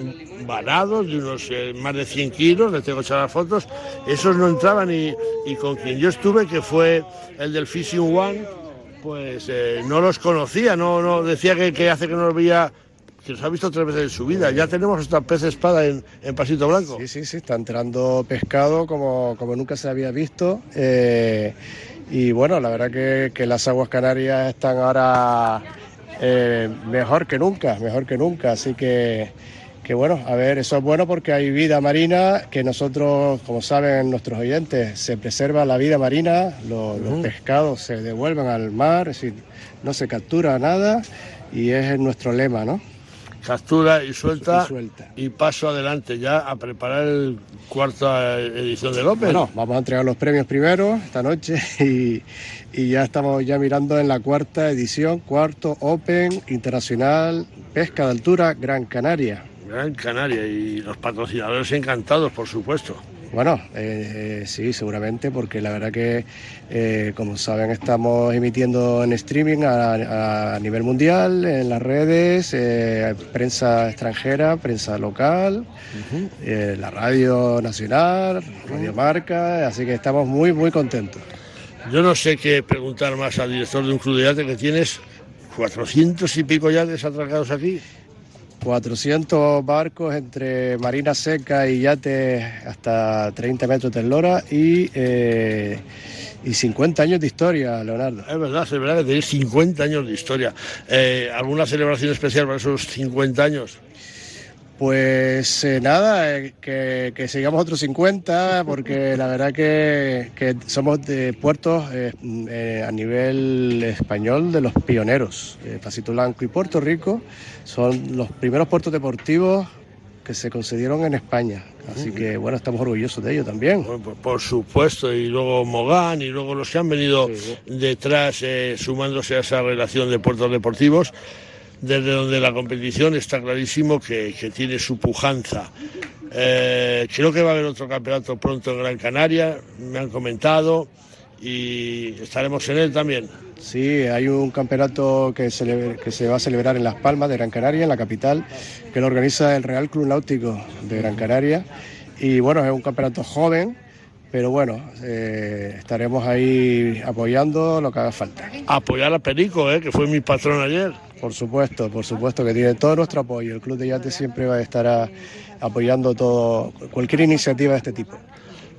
varados de unos eh, más de 100 kilos, les tengo echadas fotos, esos no entraban y, y, con quien yo estuve, que fue el del Fishing One, pues eh, no los conocía, no, no decía que, hace que no los veía que los ha visto tres veces en su vida. Ya tenemos esta pez espada en, en, Pasito Blanco. Sí, sí, sí, está entrando pescado como, como nunca se había visto. Eh, y bueno, la verdad que, que, las aguas canarias están ahora eh, mejor que nunca, mejor que nunca. Así que, que bueno, a ver, eso es bueno porque hay vida marina, que nosotros, como saben nuestros oyentes, se preserva la vida marina, uh -huh. los pescados se devuelven al mar, es decir, no se captura nada y es nuestro lema, ¿no? captura y suelta, y suelta, y paso adelante ya a preparar el cuarta edición del Open. Bueno, vamos a entregar los premios primero esta noche [laughs] y, y, ya estamos ya mirando en la cuarta edición, cuarto Open Internacional Pesca de Altura Gran Canaria. Gran Canaria y los patrocinadores encantados, por supuesto. Bueno, eh, sí, seguramente, porque la verdad que, eh, como saben, estamos emitiendo en streaming a, a nivel mundial, en las redes, eh, prensa extranjera, prensa local, uh -huh. la radio nacional, Radio Marca, así que estamos muy, muy contentos. Yo no sé qué preguntar más al director de un club de yate que tienes 400 y pico yates atracados aquí. 400 barcos entre marina seca y yates hasta 30 metros de eslora y, eh, y 50 años de historia, Leonardo. Es verdad, es verdad que tenéis 50 años de historia. Eh, ¿Alguna celebración especial para esos 50 años? Pues eh, nada, eh, que, que, sigamos otros 50, porque la verdad que, que somos de puertos eh, a nivel español de los pioneros. Pasito Blanco y Puerto Rico son los primeros puertos deportivos que se concedieron en España. Así que bueno, estamos orgullosos de ello también. Por, por supuesto, y luego Mogán y luego los que han venido sí. detrás sumándose a esa relación de puertos deportivos desde donde la competición está clarísimo que, que tiene su pujanza. Eh, creo que va a haber otro campeonato pronto en Gran Canaria, me han comentado, y estaremos en él también. Sí, hay un campeonato que se, que se va a celebrar en Las Palmas de Gran Canaria, en la capital, que lo organiza el Real Club Náutico de Gran Canaria. Y bueno, es un campeonato joven, pero bueno, eh, estaremos ahí apoyando lo que haga falta. Apoyar a Perico, eh, que fue mi patrón ayer. Por supuesto, por supuesto que tiene todo nuestro apoyo. El Club de Yates siempre va a estar a, apoyando todo, cualquier iniciativa de este tipo.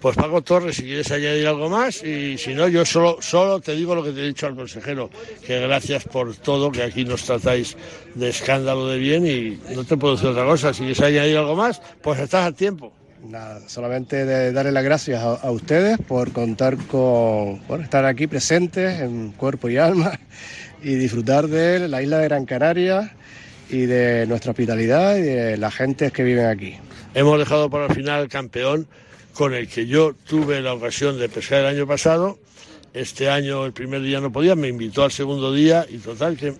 Pues Paco Torres, si quieres añadir algo más, y si no, yo solo, solo te digo lo que te he dicho al consejero, que gracias por todo, que aquí nos tratáis de escándalo de bien y no te puedo decir otra cosa. Si quieres añadir algo más, pues estás a tiempo. Nada, solamente de darle las gracias a, a, ustedes por contar con, por estar aquí presentes en cuerpo y alma y disfrutar de la isla de Gran Canaria y de nuestra hospitalidad y de las gentes que viven aquí. Hemos dejado para el final el campeón con el que yo tuve la ocasión de pescar el año pasado este año el primer día no podía, me invitó al segundo día y total, que,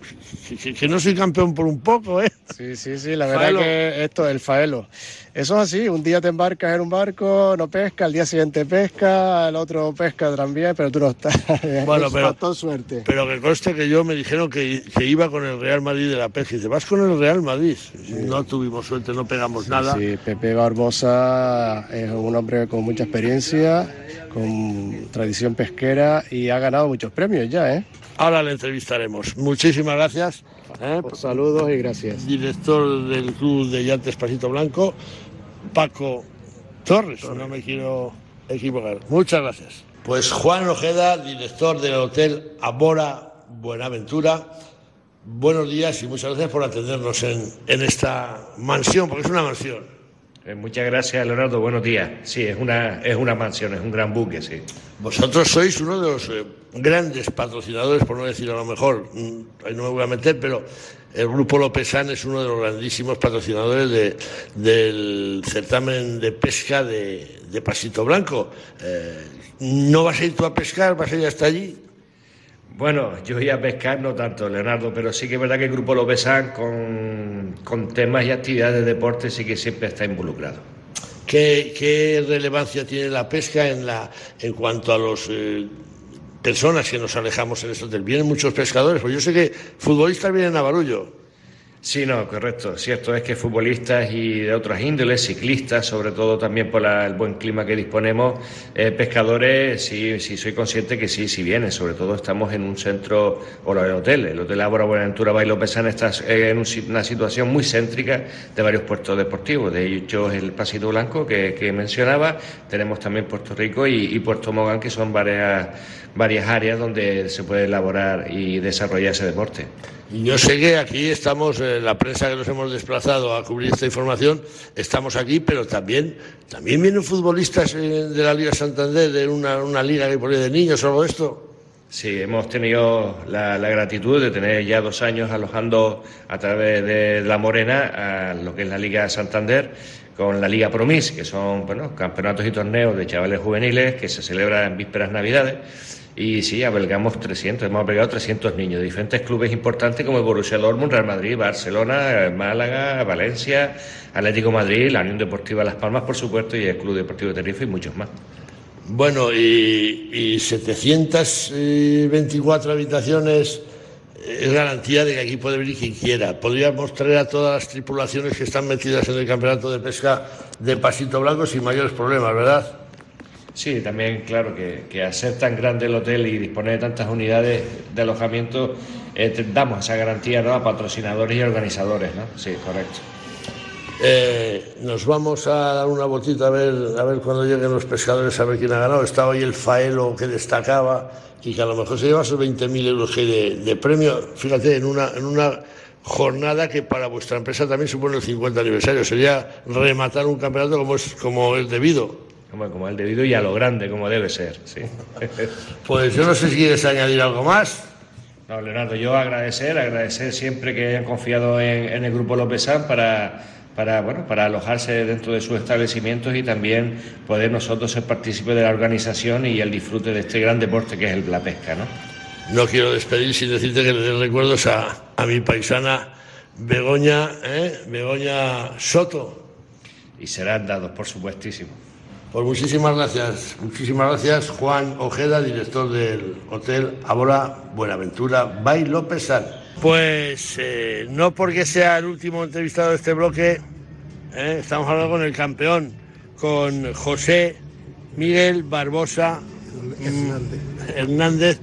que, no soy campeón por un poco, ¿eh? Sí, sí, sí, la verdad que esto, el faelo. Eso es así, un día te embarcas en un barco, no pesca, al día siguiente pesca, el otro pesca también, pero tú no estás. [laughs] Bueno, pero, suerte. Pero que conste que yo me dijeron que, que, iba con el Real Madrid de la pesca. Y dice, vas con el Real Madrid. No tuvimos suerte, no pegamos nada. Sí, Pepe Barbosa es un hombre con mucha experiencia, con tradición pesquera y ha ganado muchos premios ya, ¿eh? Ahora le entrevistaremos. Muchísimas gracias. ¿eh? Pues saludos y gracias. Director del Club de Yantes Pasito Blanco, Paco Torres, no me quiero equivocar. Muchas gracias. Pues Juan Ojeda, director del Hotel Amora Buenaventura. Buenos días y muchas gracias por atendernos en, en esta mansión, porque es una mansión. Eh, muchas gracias, Leonardo. Buenos días. Sí, es una, es una mansión, es un gran buque, sí. Vosotros sois uno de los eh, grandes patrocinadores, por no decir a lo mejor, mm, ahí no me voy a meter, pero el Grupo Lópezán es uno de los grandísimos patrocinadores de, del certamen de pesca de, Pasito Blanco. Eh, ¿No vas a ir tú a pescar? ¿Vas a ir hasta allí? Bueno, yo iba a pescar no tanto, Leonardo, pero sí que es verdad que el Grupo Lópezán con, con temas y actividades de deporte sí que siempre está involucrado. ¿Qué, relevancia tiene la pesca en, la, en cuanto a las eh, personas que nos alejamos en esto? Vienen muchos pescadores, pues yo sé que futbolistas vienen a Barullo. Sí, no, correcto. Cierto es que futbolistas y de otras índoles, ciclistas, sobre todo también por el buen clima que disponemos, eh, pescadores, sí, sí, soy consciente que sí, sí vienen. Sobre todo estamos en un centro, o el hotel, el Hotel Ábora Buenaventura Bailo Pesana está en una situación muy céntrica de varios puertos deportivos. De hecho, el Pasito Blanco que, mencionaba, tenemos también Puerto Rico y, y Puerto Mogán, que son varias, varias áreas donde se puede elaborar y desarrollar ese deporte. Yo sé que aquí estamos, eh, la prensa que nos hemos desplazado a cubrir esta información, estamos aquí, pero también, también vienen futbolistas eh, de la Liga Santander, de una, liga que pone de niños o algo de esto. Sí, hemos tenido la, gratitud de tener ya dos años alojando a través de La Morena a lo que es la Liga Santander con la Liga Promis, que son bueno, campeonatos y torneos de chavales juveniles que se celebran en vísperas navidades y sí, albergamos 300, hemos albergado 300 niños de diferentes clubes importantes como el Borussia Dortmund, Real Madrid, Barcelona, Málaga, Valencia, Atlético Madrid, la Unión Deportiva Las Palmas, por supuesto, y el Club Deportivo de Tenerife y muchos más. Bueno, y, y 724 habitaciones es garantía de que aquí puede venir quien quiera. Podríamos traer a todas las tripulaciones que están metidas en el campeonato de pesca de Pasito Blanco sin mayores problemas, ¿verdad? Sí, también claro que, que al ser tan grande el hotel y disponer de tantas unidades de alojamiento, eh, damos esa garantía a patrocinadores y organizadores, ¿no? Sí, correcto. Eh, nos vamos a dar una botita a ver, a ver cuando lleguen los pescadores a ver quién ha ganado. Estaba hoy el Faelo que destacaba y que a lo mejor se lleva esos 20.000 euros de, de, premio. Fíjate, en una, en una jornada que para vuestra empresa también supone el 50 aniversario. Sería rematar un campeonato como es, como es debido como, el debido y a lo grande, como debe ser. Sí. [laughs] Pues yo no sé si quieres añadir algo más. No, Leonardo, yo agradecer, agradecer siempre que hayan confiado en, el Grupo López para, para, bueno, para alojarse dentro de sus establecimientos y también poder nosotros ser partícipes de la organización y el disfrute de este gran deporte que es la pesca. ¿no? no quiero despedir sin decirte que le doy recuerdos a, a mi paisana Begoña, ¿eh? Begoña Soto. Y serán dados, por supuestísimo. Pues muchísimas gracias, muchísimas gracias Juan Ojeda, director del Hotel Abora Buenaventura Bay López Pues eh, no porque sea el último entrevistado de este bloque, eh, estamos hablando con el campeón, con José Miguel Barbosa Hernández.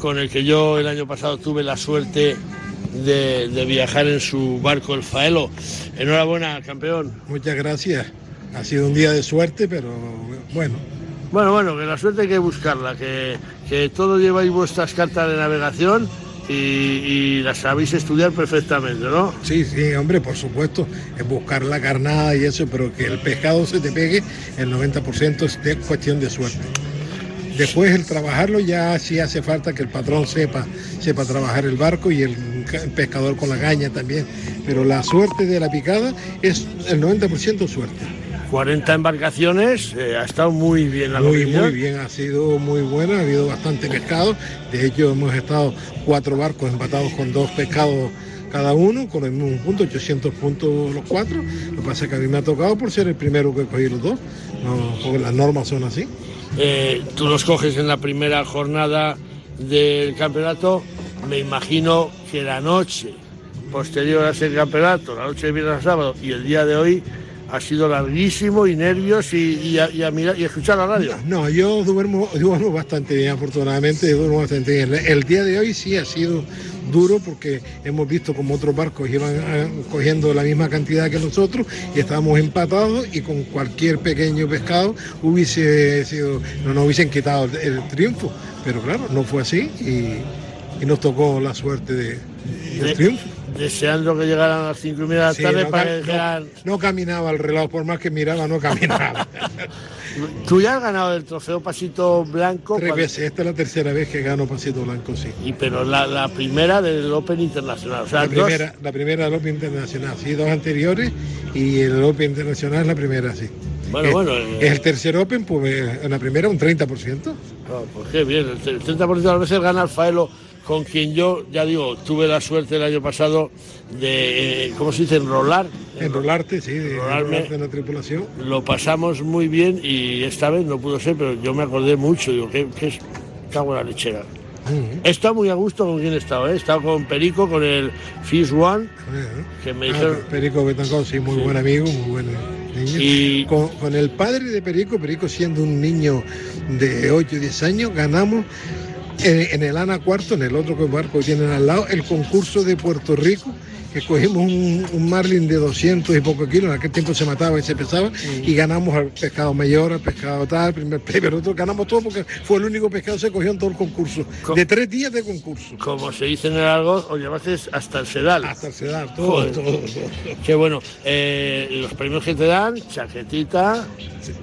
con el que yo el año pasado tuve la suerte de, de viajar en su barco el Faelo. Enhorabuena, campeón. Muchas gracias. Ha sido un día de suerte, pero bueno. Bueno, bueno, que la suerte hay que buscarla, que, que todo lleváis vuestras cartas de navegación y, las sabéis estudiar perfectamente, ¿no? Sí, sí, hombre, por supuesto, es buscar la carnada y eso, pero que el pescado se te pegue, el 90% es cuestión de suerte. Después el trabajarlo ya sí hace falta que el patrón sepa, sepa trabajar el barco y el pescador con la caña también. Pero la suerte de la picada es el 90% suerte. 40 embarcaciones, eh, ha estado muy bien la Muy, muy bien, ha sido muy buena, ha habido bastante pescado. De hecho, hemos estado cuatro barcos empatados con dos pescados cada uno, con el mismo punto, 800 puntos los cuatro. Lo que pasa es que a mí me ha tocado por ser el primero que cogí los dos, no, porque las normas son así. Eh, tú los coges en la primera jornada del campeonato, me imagino que la noche posterior a ese campeonato, la noche de viernes a sábado y el día de hoy ha sido larguísimo y nervios y, y a, y a mirar y a escuchar la radio. No, yo duermo, [laughs] duermo bastante bien, afortunadamente, duermo bastante bien. El día de hoy sí ha sido duro porque hemos visto como otros barcos iban ah, cogiendo la misma cantidad que nosotros y estábamos empatados y con cualquier pequeño pescado hubiese sido, no nos hubiesen quitado el, el triunfo. Pero claro, no fue así y, y nos tocó la suerte de, del De- triunfo. Deseando que llegaran a las cinco y media de la Sí, tarde no, para que no- no caminaba el reloj, por más que miraba, no caminaba. [laughs] tú ya has ganado el trofeo Pasito Blanco. Tres ¿cuál- veces, esta es la tercera vez que gano Pasito Blanco, sí. Y pero la, la primera del Open Internacional. O sea, la, dos- primera, la primera del Open Internacional, sí, dos anteriores y el Open Internacional es la primera, sí. Bueno, es, bueno, eh. es el tercer Open, pues eh, en la primera un 30%. No, pues qué bien, el 30% de las veces gana el Faelo, con quien yo, ya digo, tuve la suerte el año pasado de, eh, ¿cómo se dice?, enrolar. Enrolarte, sí, de Enrolarme. en la tripulación. Lo pasamos muy bien y esta vez no pudo ser, pero yo me acordé mucho, digo, ¿qué, qué es? Cago en la lechera. He estado muy a gusto con quien he estado, ¿eh? he estado con Perico, con el Fish One, que me Ah, dijeron... Perico Betancor, sí, muy buen amigo, muy buen niño. Y- Con, con el padre de Perico, Perico siendo un niño de 8 o 10 años, ganamos en, en el Ana Cuarto, en el otro barco que tienen al lado, el concurso de Puerto Rico, que cogimos un, un marlin de 200 y pocos kilos, en aquel tiempo se mataba y se pesaba, y ganamos al pescado mayor, al pescado tal, primer premio, nosotros ganamos todo porque fue el único pescado que se cogió en todo el concurso, de tres días de concurso. Como se dice en el argot, os llevaste hasta el sedal. Hasta el sedal, todo, todo, todo. Qué bueno. Eh, los premios que te dan, chaquetita,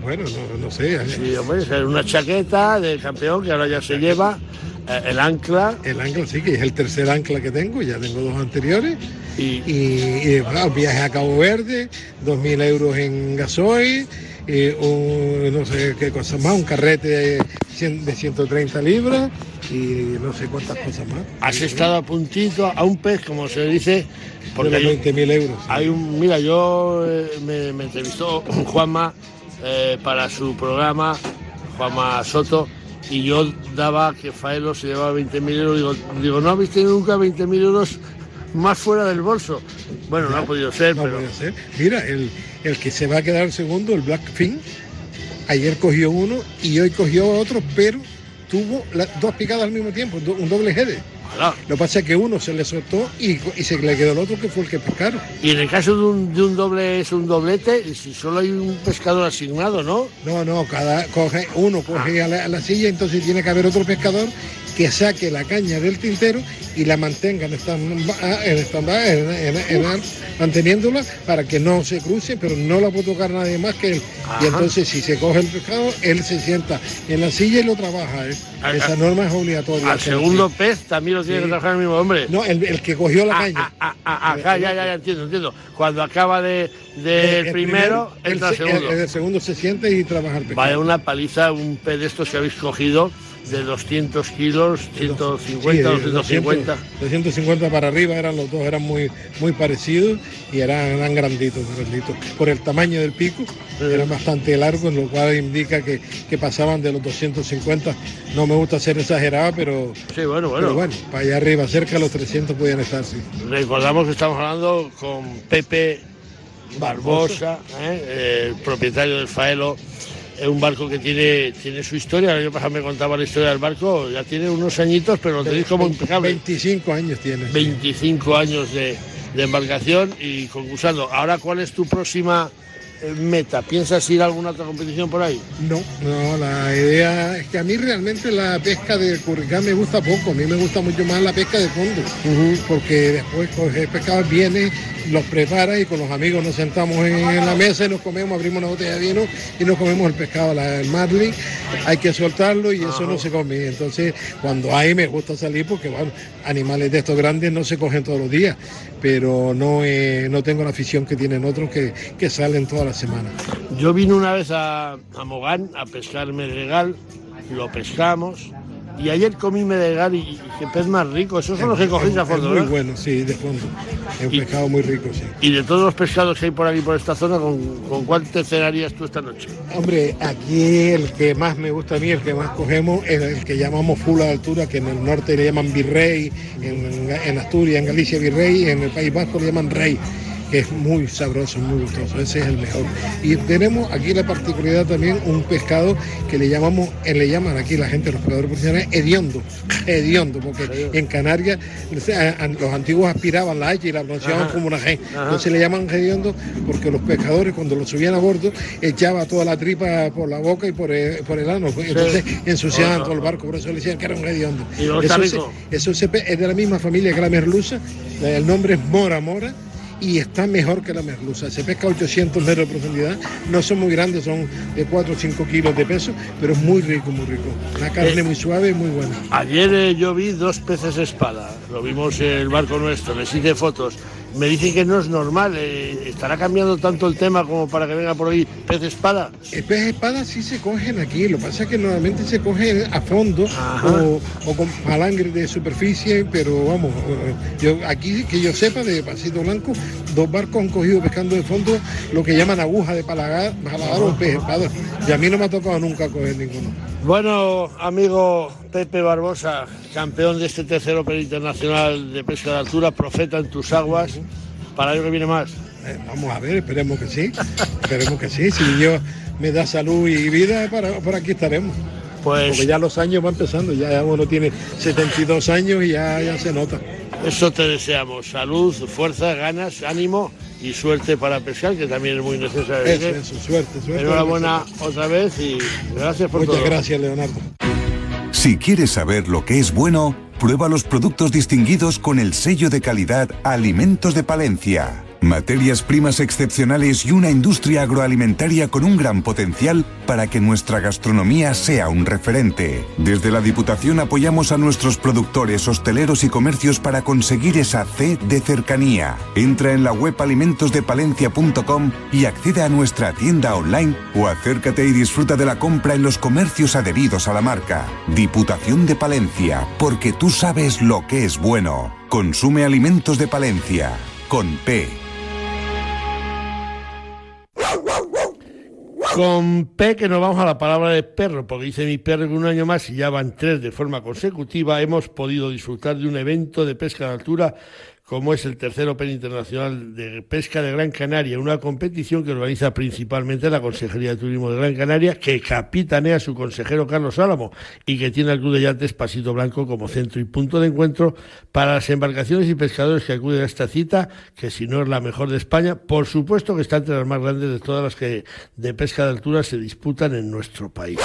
Bueno, no, no sé. Sí, hombre, una chaqueta de campeón que ahora ya se lleva, el ancla. El ancla sí, que es el tercer ancla que tengo, ya tengo dos anteriores. Y, y, bueno, viaje a Cabo Verde, 2.000 euros en gasoil, y un, no sé qué cosa más, un carrete de, cien- de 130 libras y no sé cuántas cosas más. Has estado a puntito a un pez, como se dice, porque hay, 20.000 euros. hay un, mira, yo eh, me, me entrevistó [laughs] Juanma eh, para su programa, Juanma Soto, y yo daba que Faelo se llevaba 20.000 euros. Digo, digo, no habéis tenido nunca 20.000 euros más fuera del bolso. Bueno, no ha podido ser, No pero puede ser. Mira, el, el que se va a quedar segundo, el Blackfin, ayer cogió uno y hoy cogió otro, pero tuvo la- dos picadas al mismo tiempo, do- un doble header. Ojalá. Lo que pasa es que uno se le soltó y, y se le quedó el otro que fue el que pescaron. Y en el caso de un, de un doble es un doblete, si solo hay un pescador asignado, ¿no? No, no, cada coge, uno coge a la, a la silla, entonces tiene que haber otro pescador que saque la caña del tintero y la mantenga en stand manteniéndola para que no se cruce, pero no la puede tocar nadie más que él. Ajá. Y entonces si se coge el pescado, él se sienta en la silla y lo trabaja. ¿eh? A- Esa a- norma es obligatoria. Al segundo pez también lo tiene Sí. que trabajar el mismo hombre. No, el, el que cogió la Ah, caña. ah, ah, ah, ya, ya, ya, entiendo, entiendo. Cuando acaba de, del El primero, entra el se- segundo. el- el segundo se siente y trabaja el pescado. Vaya una paliza, un pez de estos que habéis cogido de 200 kilos, 150, Sí, de 250. 200, 250 para arriba eran los dos, eran muy, muy parecidos y eran, eran granditos, granditos. Por el tamaño del pico, eran bastante largos, lo cual indica que, que pasaban de los 250. No me gusta ser exagerado, pero, Sí, bueno, bueno. pero bueno, para allá arriba, cerca de los 300 podían estar, sí. Recordamos que estamos hablando con Pepe Barbosa, ¿eh? el propietario del Faelo. Es un barco que tiene, tiene su historia. El año pasado me contaba la historia del barco. Ya tiene unos añitos, pero lo tenéis como impecable. 25 años tiene. 25 años de, de embarcación y concursando. Ahora, ¿cuál es tu próxima meta? ¿Piensas ir a alguna otra competición por ahí? No, no, la idea es que a mí realmente la pesca de curricá me gusta poco, a mí me gusta mucho más la pesca de fondo, porque después coges pescado, vienes los prepara y con los amigos nos sentamos en, la mesa y nos comemos, abrimos una botella de vino y nos comemos el pescado, el marlin. Hay que soltarlo y eso no se come. Entonces, cuando hay me gusta salir porque, bueno, animales de estos grandes no se cogen todos los días, pero no, no tengo la afición que tienen otros que, que salen todas las semanas. Yo vine una vez a, a Mogán a pescar medregal, lo pescamos y ayer comí medregal y, que pez más rico. Esos son los que cogéis a fondo, Muy bueno, sí, de fondo. Es un pescado muy rico, sí. Y de todos los pescados que hay por aquí, por esta zona, ¿con, con cuál te cenarías tú esta noche? Hombre, aquí el que más me gusta a mí, el que más cogemos, es el que llamamos full de altura, que en el norte le llaman virrey, en, en Asturias, en Galicia virrey, en el País Vasco le llaman rey que es muy sabroso, muy gustoso, ese es el mejor. Y tenemos aquí la particularidad también un pescado que le llamamos, eh, le llaman aquí la gente, los pescadores profesionales, hediondo, hediondo, porque en Canarias los antiguos aspiraban la H y la pronunciaban como una G. Entonces le llaman hediondo porque los pescadores cuando lo subían a bordo echaba toda la tripa por la boca y por el, por el ano, entonces ensuciaban todo el barco, por eso le decían que era un hediondo. Eso, eso es de la misma familia que la merluza, el nombre es Mora Mora y está mejor que la merluza. Se pesca a 800 metros de profundidad, no son muy grandes, son de 4 o 5 kilos de peso, pero es muy rico, muy rico. Una carne eh, muy suave y muy buena. Ayer eh, yo vi dos peces espada, lo vimos en el barco nuestro, les hice fotos me dicen que no es normal. Eh, ¿Estará cambiando tanto el tema como para que venga por ahí pez espada? El pez espada sí se cogen aquí. Lo que pasa es que normalmente se cogen a fondo o, con palangre de superficie, pero vamos, eh, yo aquí que yo sepa de Pasito Blanco, dos barcos han cogido pescando de fondo lo que llaman aguja de palagar, o pez espada. Y a mí no me ha tocado nunca coger ninguno. Bueno, amigo Pepe Barbosa, campeón de este tercer Open Internacional de Pesca de Altura, profeta en tus aguas, para el que viene más. Eh, vamos a ver, esperemos que sí, esperemos que sí. Si Dios me da salud y vida, para, por aquí estaremos. Pues, Porque ya los años van empezando, ya uno tiene 72 años y ya, ya se nota. Eso te deseamos, salud, fuerza, ganas, ánimo y suerte para pescar, que también es muy necesario. Eso, eso, suerte, suerte. Enhorabuena otra vez y gracias por todo. Muchas gracias, Leonardo. Si quieres saber lo que es bueno, prueba los productos distinguidos con el sello de calidad Alimentos de Palencia. Materias primas excepcionales y una industria agroalimentaria con un gran potencial para que nuestra gastronomía sea un referente. Desde la Diputación apoyamos a nuestros productores, hosteleros y comercios para conseguir esa C de cercanía. Entra en la web alimentosdepalencia.com y accede a nuestra tienda online o acércate y disfruta de la compra en los comercios adheridos a la marca. Diputación de Palencia, porque tú sabes lo que es bueno. Consume alimentos de Palencia, con P. Con P que nos vamos a la palabra de perro, porque dice mi perro que un año más y ya van tres de forma consecutiva hemos podido disfrutar de un evento de pesca de altura como es el tercer Open Internacional de Pesca de Gran Canaria, una competición que organiza principalmente la Consejería de Turismo de Gran Canaria, que capitanea su consejero Carlos Álamo y que tiene al Club de Yates Pasito Blanco como centro y punto de encuentro para las embarcaciones y pescadores que acuden a esta cita, que si no es la mejor de España, por supuesto que está entre las más grandes de todas las que de pesca de altura se disputan en nuestro país.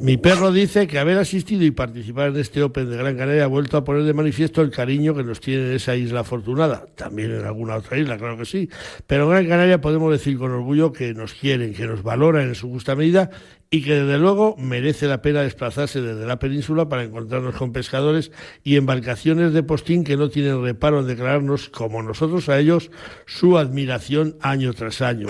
Mi perro dice que haber asistido y participar en este Open de Gran Canaria ha vuelto a poner de manifiesto el cariño que nos tiene esa isla afortunada. También en alguna otra isla, claro que sí. Pero en Gran Canaria podemos decir con orgullo que nos quieren, que nos valoran en su justa medida y que desde luego merece la pena desplazarse desde la península para encontrarnos con pescadores y embarcaciones de postín que no tienen reparo en declararnos, como nosotros a ellos, su admiración año tras año.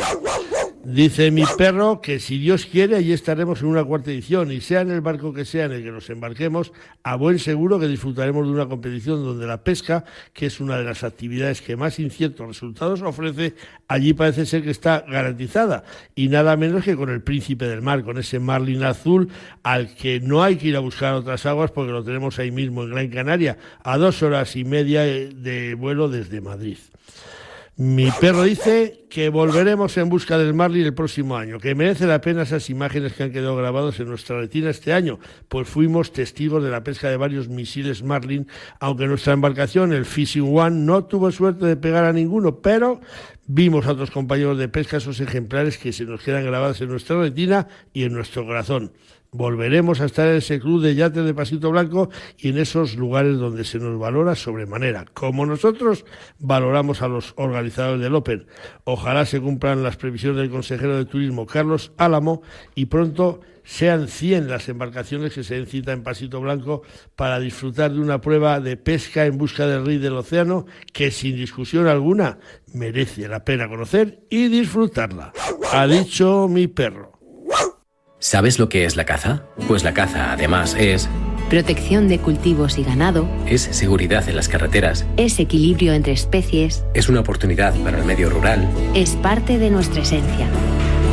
Dice mi perro que si Dios quiere, allí estaremos en una cuarta edición y sea en el barco que sea en el que nos embarquemos, a buen seguro que disfrutaremos de una competición donde la pesca, que es una de las actividades que más inciertos resultados ofrece, allí parece ser que está garantizada y nada menos que con el príncipe del mar, con ese marlin azul al que no hay que ir a buscar otras aguas porque lo tenemos ahí mismo en Gran Canaria, a dos horas y media de vuelo desde Madrid. Mi perro dice que volveremos en busca del Marlin el próximo año, que merece la pena esas imágenes que han quedado grabadas en nuestra retina este año, pues fuimos testigos de la pesca de varios misiles Marlin, aunque nuestra embarcación, el Fishing One, no tuvo suerte de pegar a ninguno, pero vimos a otros compañeros de pesca esos ejemplares que se nos quedan grabados en nuestra retina y en nuestro corazón. Volveremos a estar en ese club de yates de Pasito Blanco y en esos lugares donde se nos valora sobremanera, como nosotros valoramos a los organizadores del Open. Ojalá se cumplan las previsiones del consejero de Turismo, Carlos Álamo, y pronto sean 100 las embarcaciones que se den cita en Pasito Blanco para disfrutar de una prueba de pesca en busca del rey del océano que sin discusión alguna merece la pena conocer y disfrutarla. Ha dicho mi perro. ¿Sabes lo que es la caza? Pues la caza, además, es... Protección de cultivos y ganado. Es seguridad en las carreteras. Es equilibrio entre especies. Es una oportunidad para el medio rural. Es parte de nuestra esencia.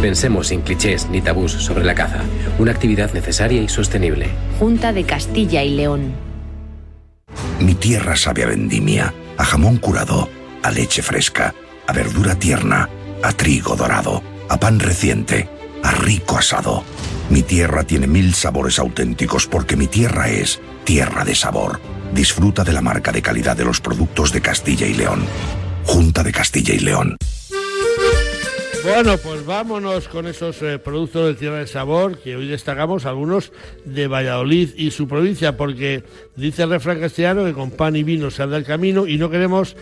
Pensemos sin clichés ni tabús sobre la caza. Una actividad necesaria y sostenible. Junta de Castilla y León. Mi tierra sabe a vendimia, a jamón curado, a leche fresca, a verdura tierna, a trigo dorado, a pan reciente a rico asado. Mi tierra tiene mil sabores auténticos porque mi tierra es tierra de sabor. Disfruta de la marca de calidad de los productos de Castilla y León. Junta de Castilla y León. Bueno, pues vámonos con esos eh, productos de tierra de sabor que hoy destacamos algunos de Valladolid y su provincia, porque dice el refrán castellano que con pan y vino se anda el camino y no queremos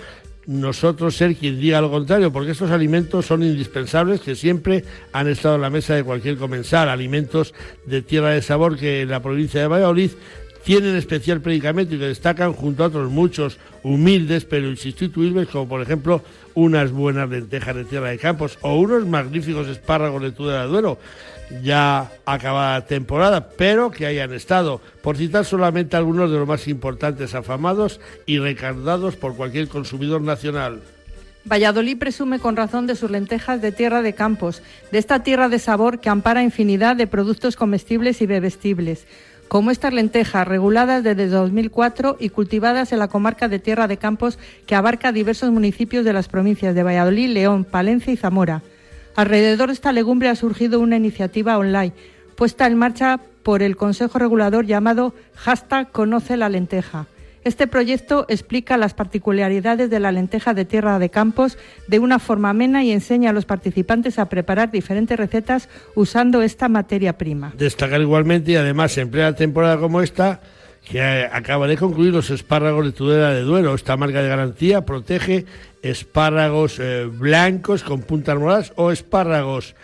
nosotros ser quien diga lo contrario, porque estos alimentos son indispensables, que siempre han estado en la mesa de cualquier comensal, alimentos de tierra de sabor que en la provincia de Valladolid tienen especial predicamento y que destacan junto a otros muchos humildes pero insustituibles, como por ejemplo unas buenas lentejas de tierra de campos o unos magníficos espárragos de Tudela de Duero. Ya acabada temporada, pero que hayan estado, por citar solamente algunos de los más importantes afamados y recardados por cualquier consumidor nacional. Valladolid presume con razón de sus lentejas de tierra de campos, de esta tierra de sabor que ampara infinidad de productos comestibles y bebestibles, como estas lentejas reguladas desde 2004 y cultivadas en la comarca de Tierra de Campos que abarca diversos municipios de las provincias de Valladolid, León, Palencia y Zamora. Alrededor de esta legumbre ha surgido una iniciativa online puesta en marcha por el Consejo Regulador llamado Hashtag Conoce la Lenteja. Este proyecto explica las particularidades de la lenteja de tierra de campos de una forma amena y enseña a los participantes a preparar diferentes recetas usando esta materia prima. Destacar igualmente y además en plena temporada como esta que acaba de concluir los espárragos de Tudela de Duero. Esta marca de garantía protege espárragos eh, blancos con puntas moradas o espárragos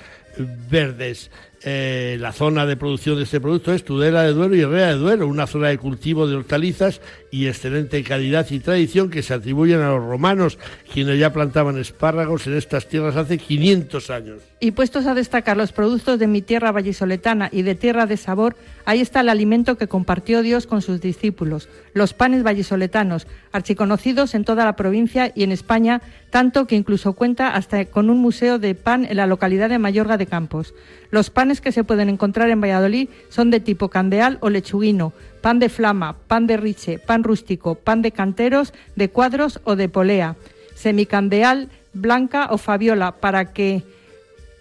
verdes. Eh, la zona de producción de este producto es Tudela de Duero y Herrera de Duero, una zona de cultivo de hortalizas y excelente calidad y tradición que se atribuyen a los romanos, quienes ya plantaban espárragos en estas tierras hace 500 años. Y puestos a destacar los productos de mi tierra vallisoletana y de tierra de sabor, ahí está el alimento que compartió Dios con sus discípulos, los panes vallisoletanos, archiconocidos en toda la provincia y en España, tanto que incluso cuenta hasta con un museo de pan en la localidad de Mayorga de Campos. Los panes que se pueden encontrar en Valladolid son de tipo candeal o lechuguino, pan de flama, pan de riche, pan rústico, pan de canteros, de cuadros o de polea, semicandeal, blanca o fabiola, para que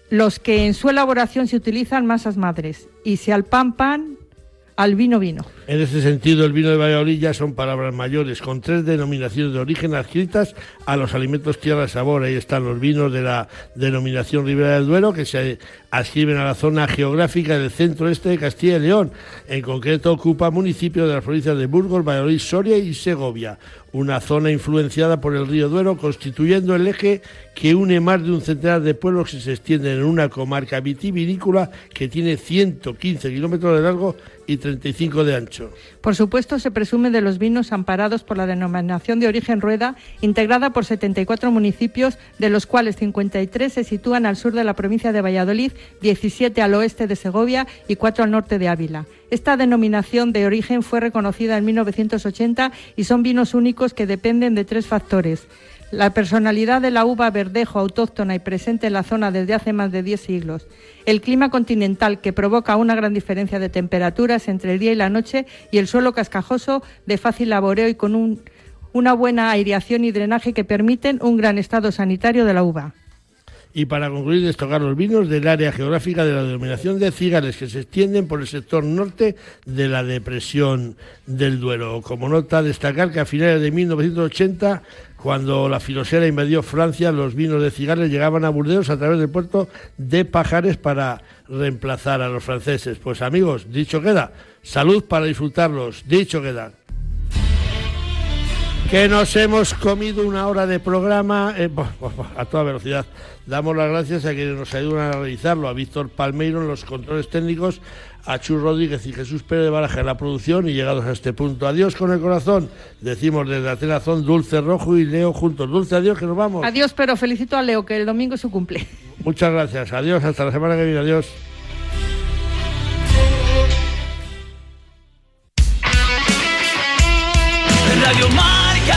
los que en su elaboración se utilizan masas madres. Y si al pan pan, al vino vino. En este sentido, el vino de Valladolid ya son palabras mayores, con tres denominaciones de origen adscritas a los alimentos tierra sabor. Ahí están los vinos de la denominación Ribera del Duero, que se adscriben a la zona geográfica del centro-este de Castilla y León. En concreto, ocupa municipios de las provincias de Burgos, Valladolid, Soria y Segovia. Una zona influenciada por el río Duero, constituyendo el eje que une más de un centenar de pueblos que se extienden en una comarca vitivinícola que tiene 115 kilómetros de largo y 35 de ancho. Por supuesto, se presume de los vinos amparados por la denominación de origen Rueda, integrada por 74 municipios, de los cuales 53 se sitúan al sur de la provincia de Valladolid, 17 al oeste de Segovia y 4 al norte de Ávila. Esta denominación de origen fue reconocida en 1980 y son vinos únicos que dependen de tres factores la personalidad de la uva verdejo autóctona y presente en la zona desde hace más de 10 siglos, el clima continental que provoca una gran diferencia de temperaturas entre el día y la noche y el suelo cascajoso de fácil laboreo y con una buena aireación y drenaje que permiten un gran estado sanitario de la uva. Y para concluir, destacar los vinos del área geográfica de la denominación de Cigales, que se extienden por el sector norte de la depresión del Duero. Como nota, destacar que a finales de 1980 cuando la filosera invadió Francia, los vinos de Cigales llegaban a Burdeos a través del puerto de Pajares para reemplazar a los franceses. Pues amigos, dicho queda, salud para disfrutarlos, dicho queda. Que nos hemos comido una hora de programa eh, [laughs] a toda velocidad. Damos las gracias a quienes nos ayudan a realizarlo, a Víctor Palmeiro en los controles técnicos, a Chu Rodríguez y Jesús Pérez de Baraja en la producción y llegados a este punto. Adiós con el corazón. Decimos desde Atenazón, Dulce Rojo y Leo juntos. Dulce, adiós, que nos vamos. Adiós, pero felicito a Leo, que el domingo es su cumple. Muchas gracias. Adiós, hasta la semana que viene. Adiós. Radio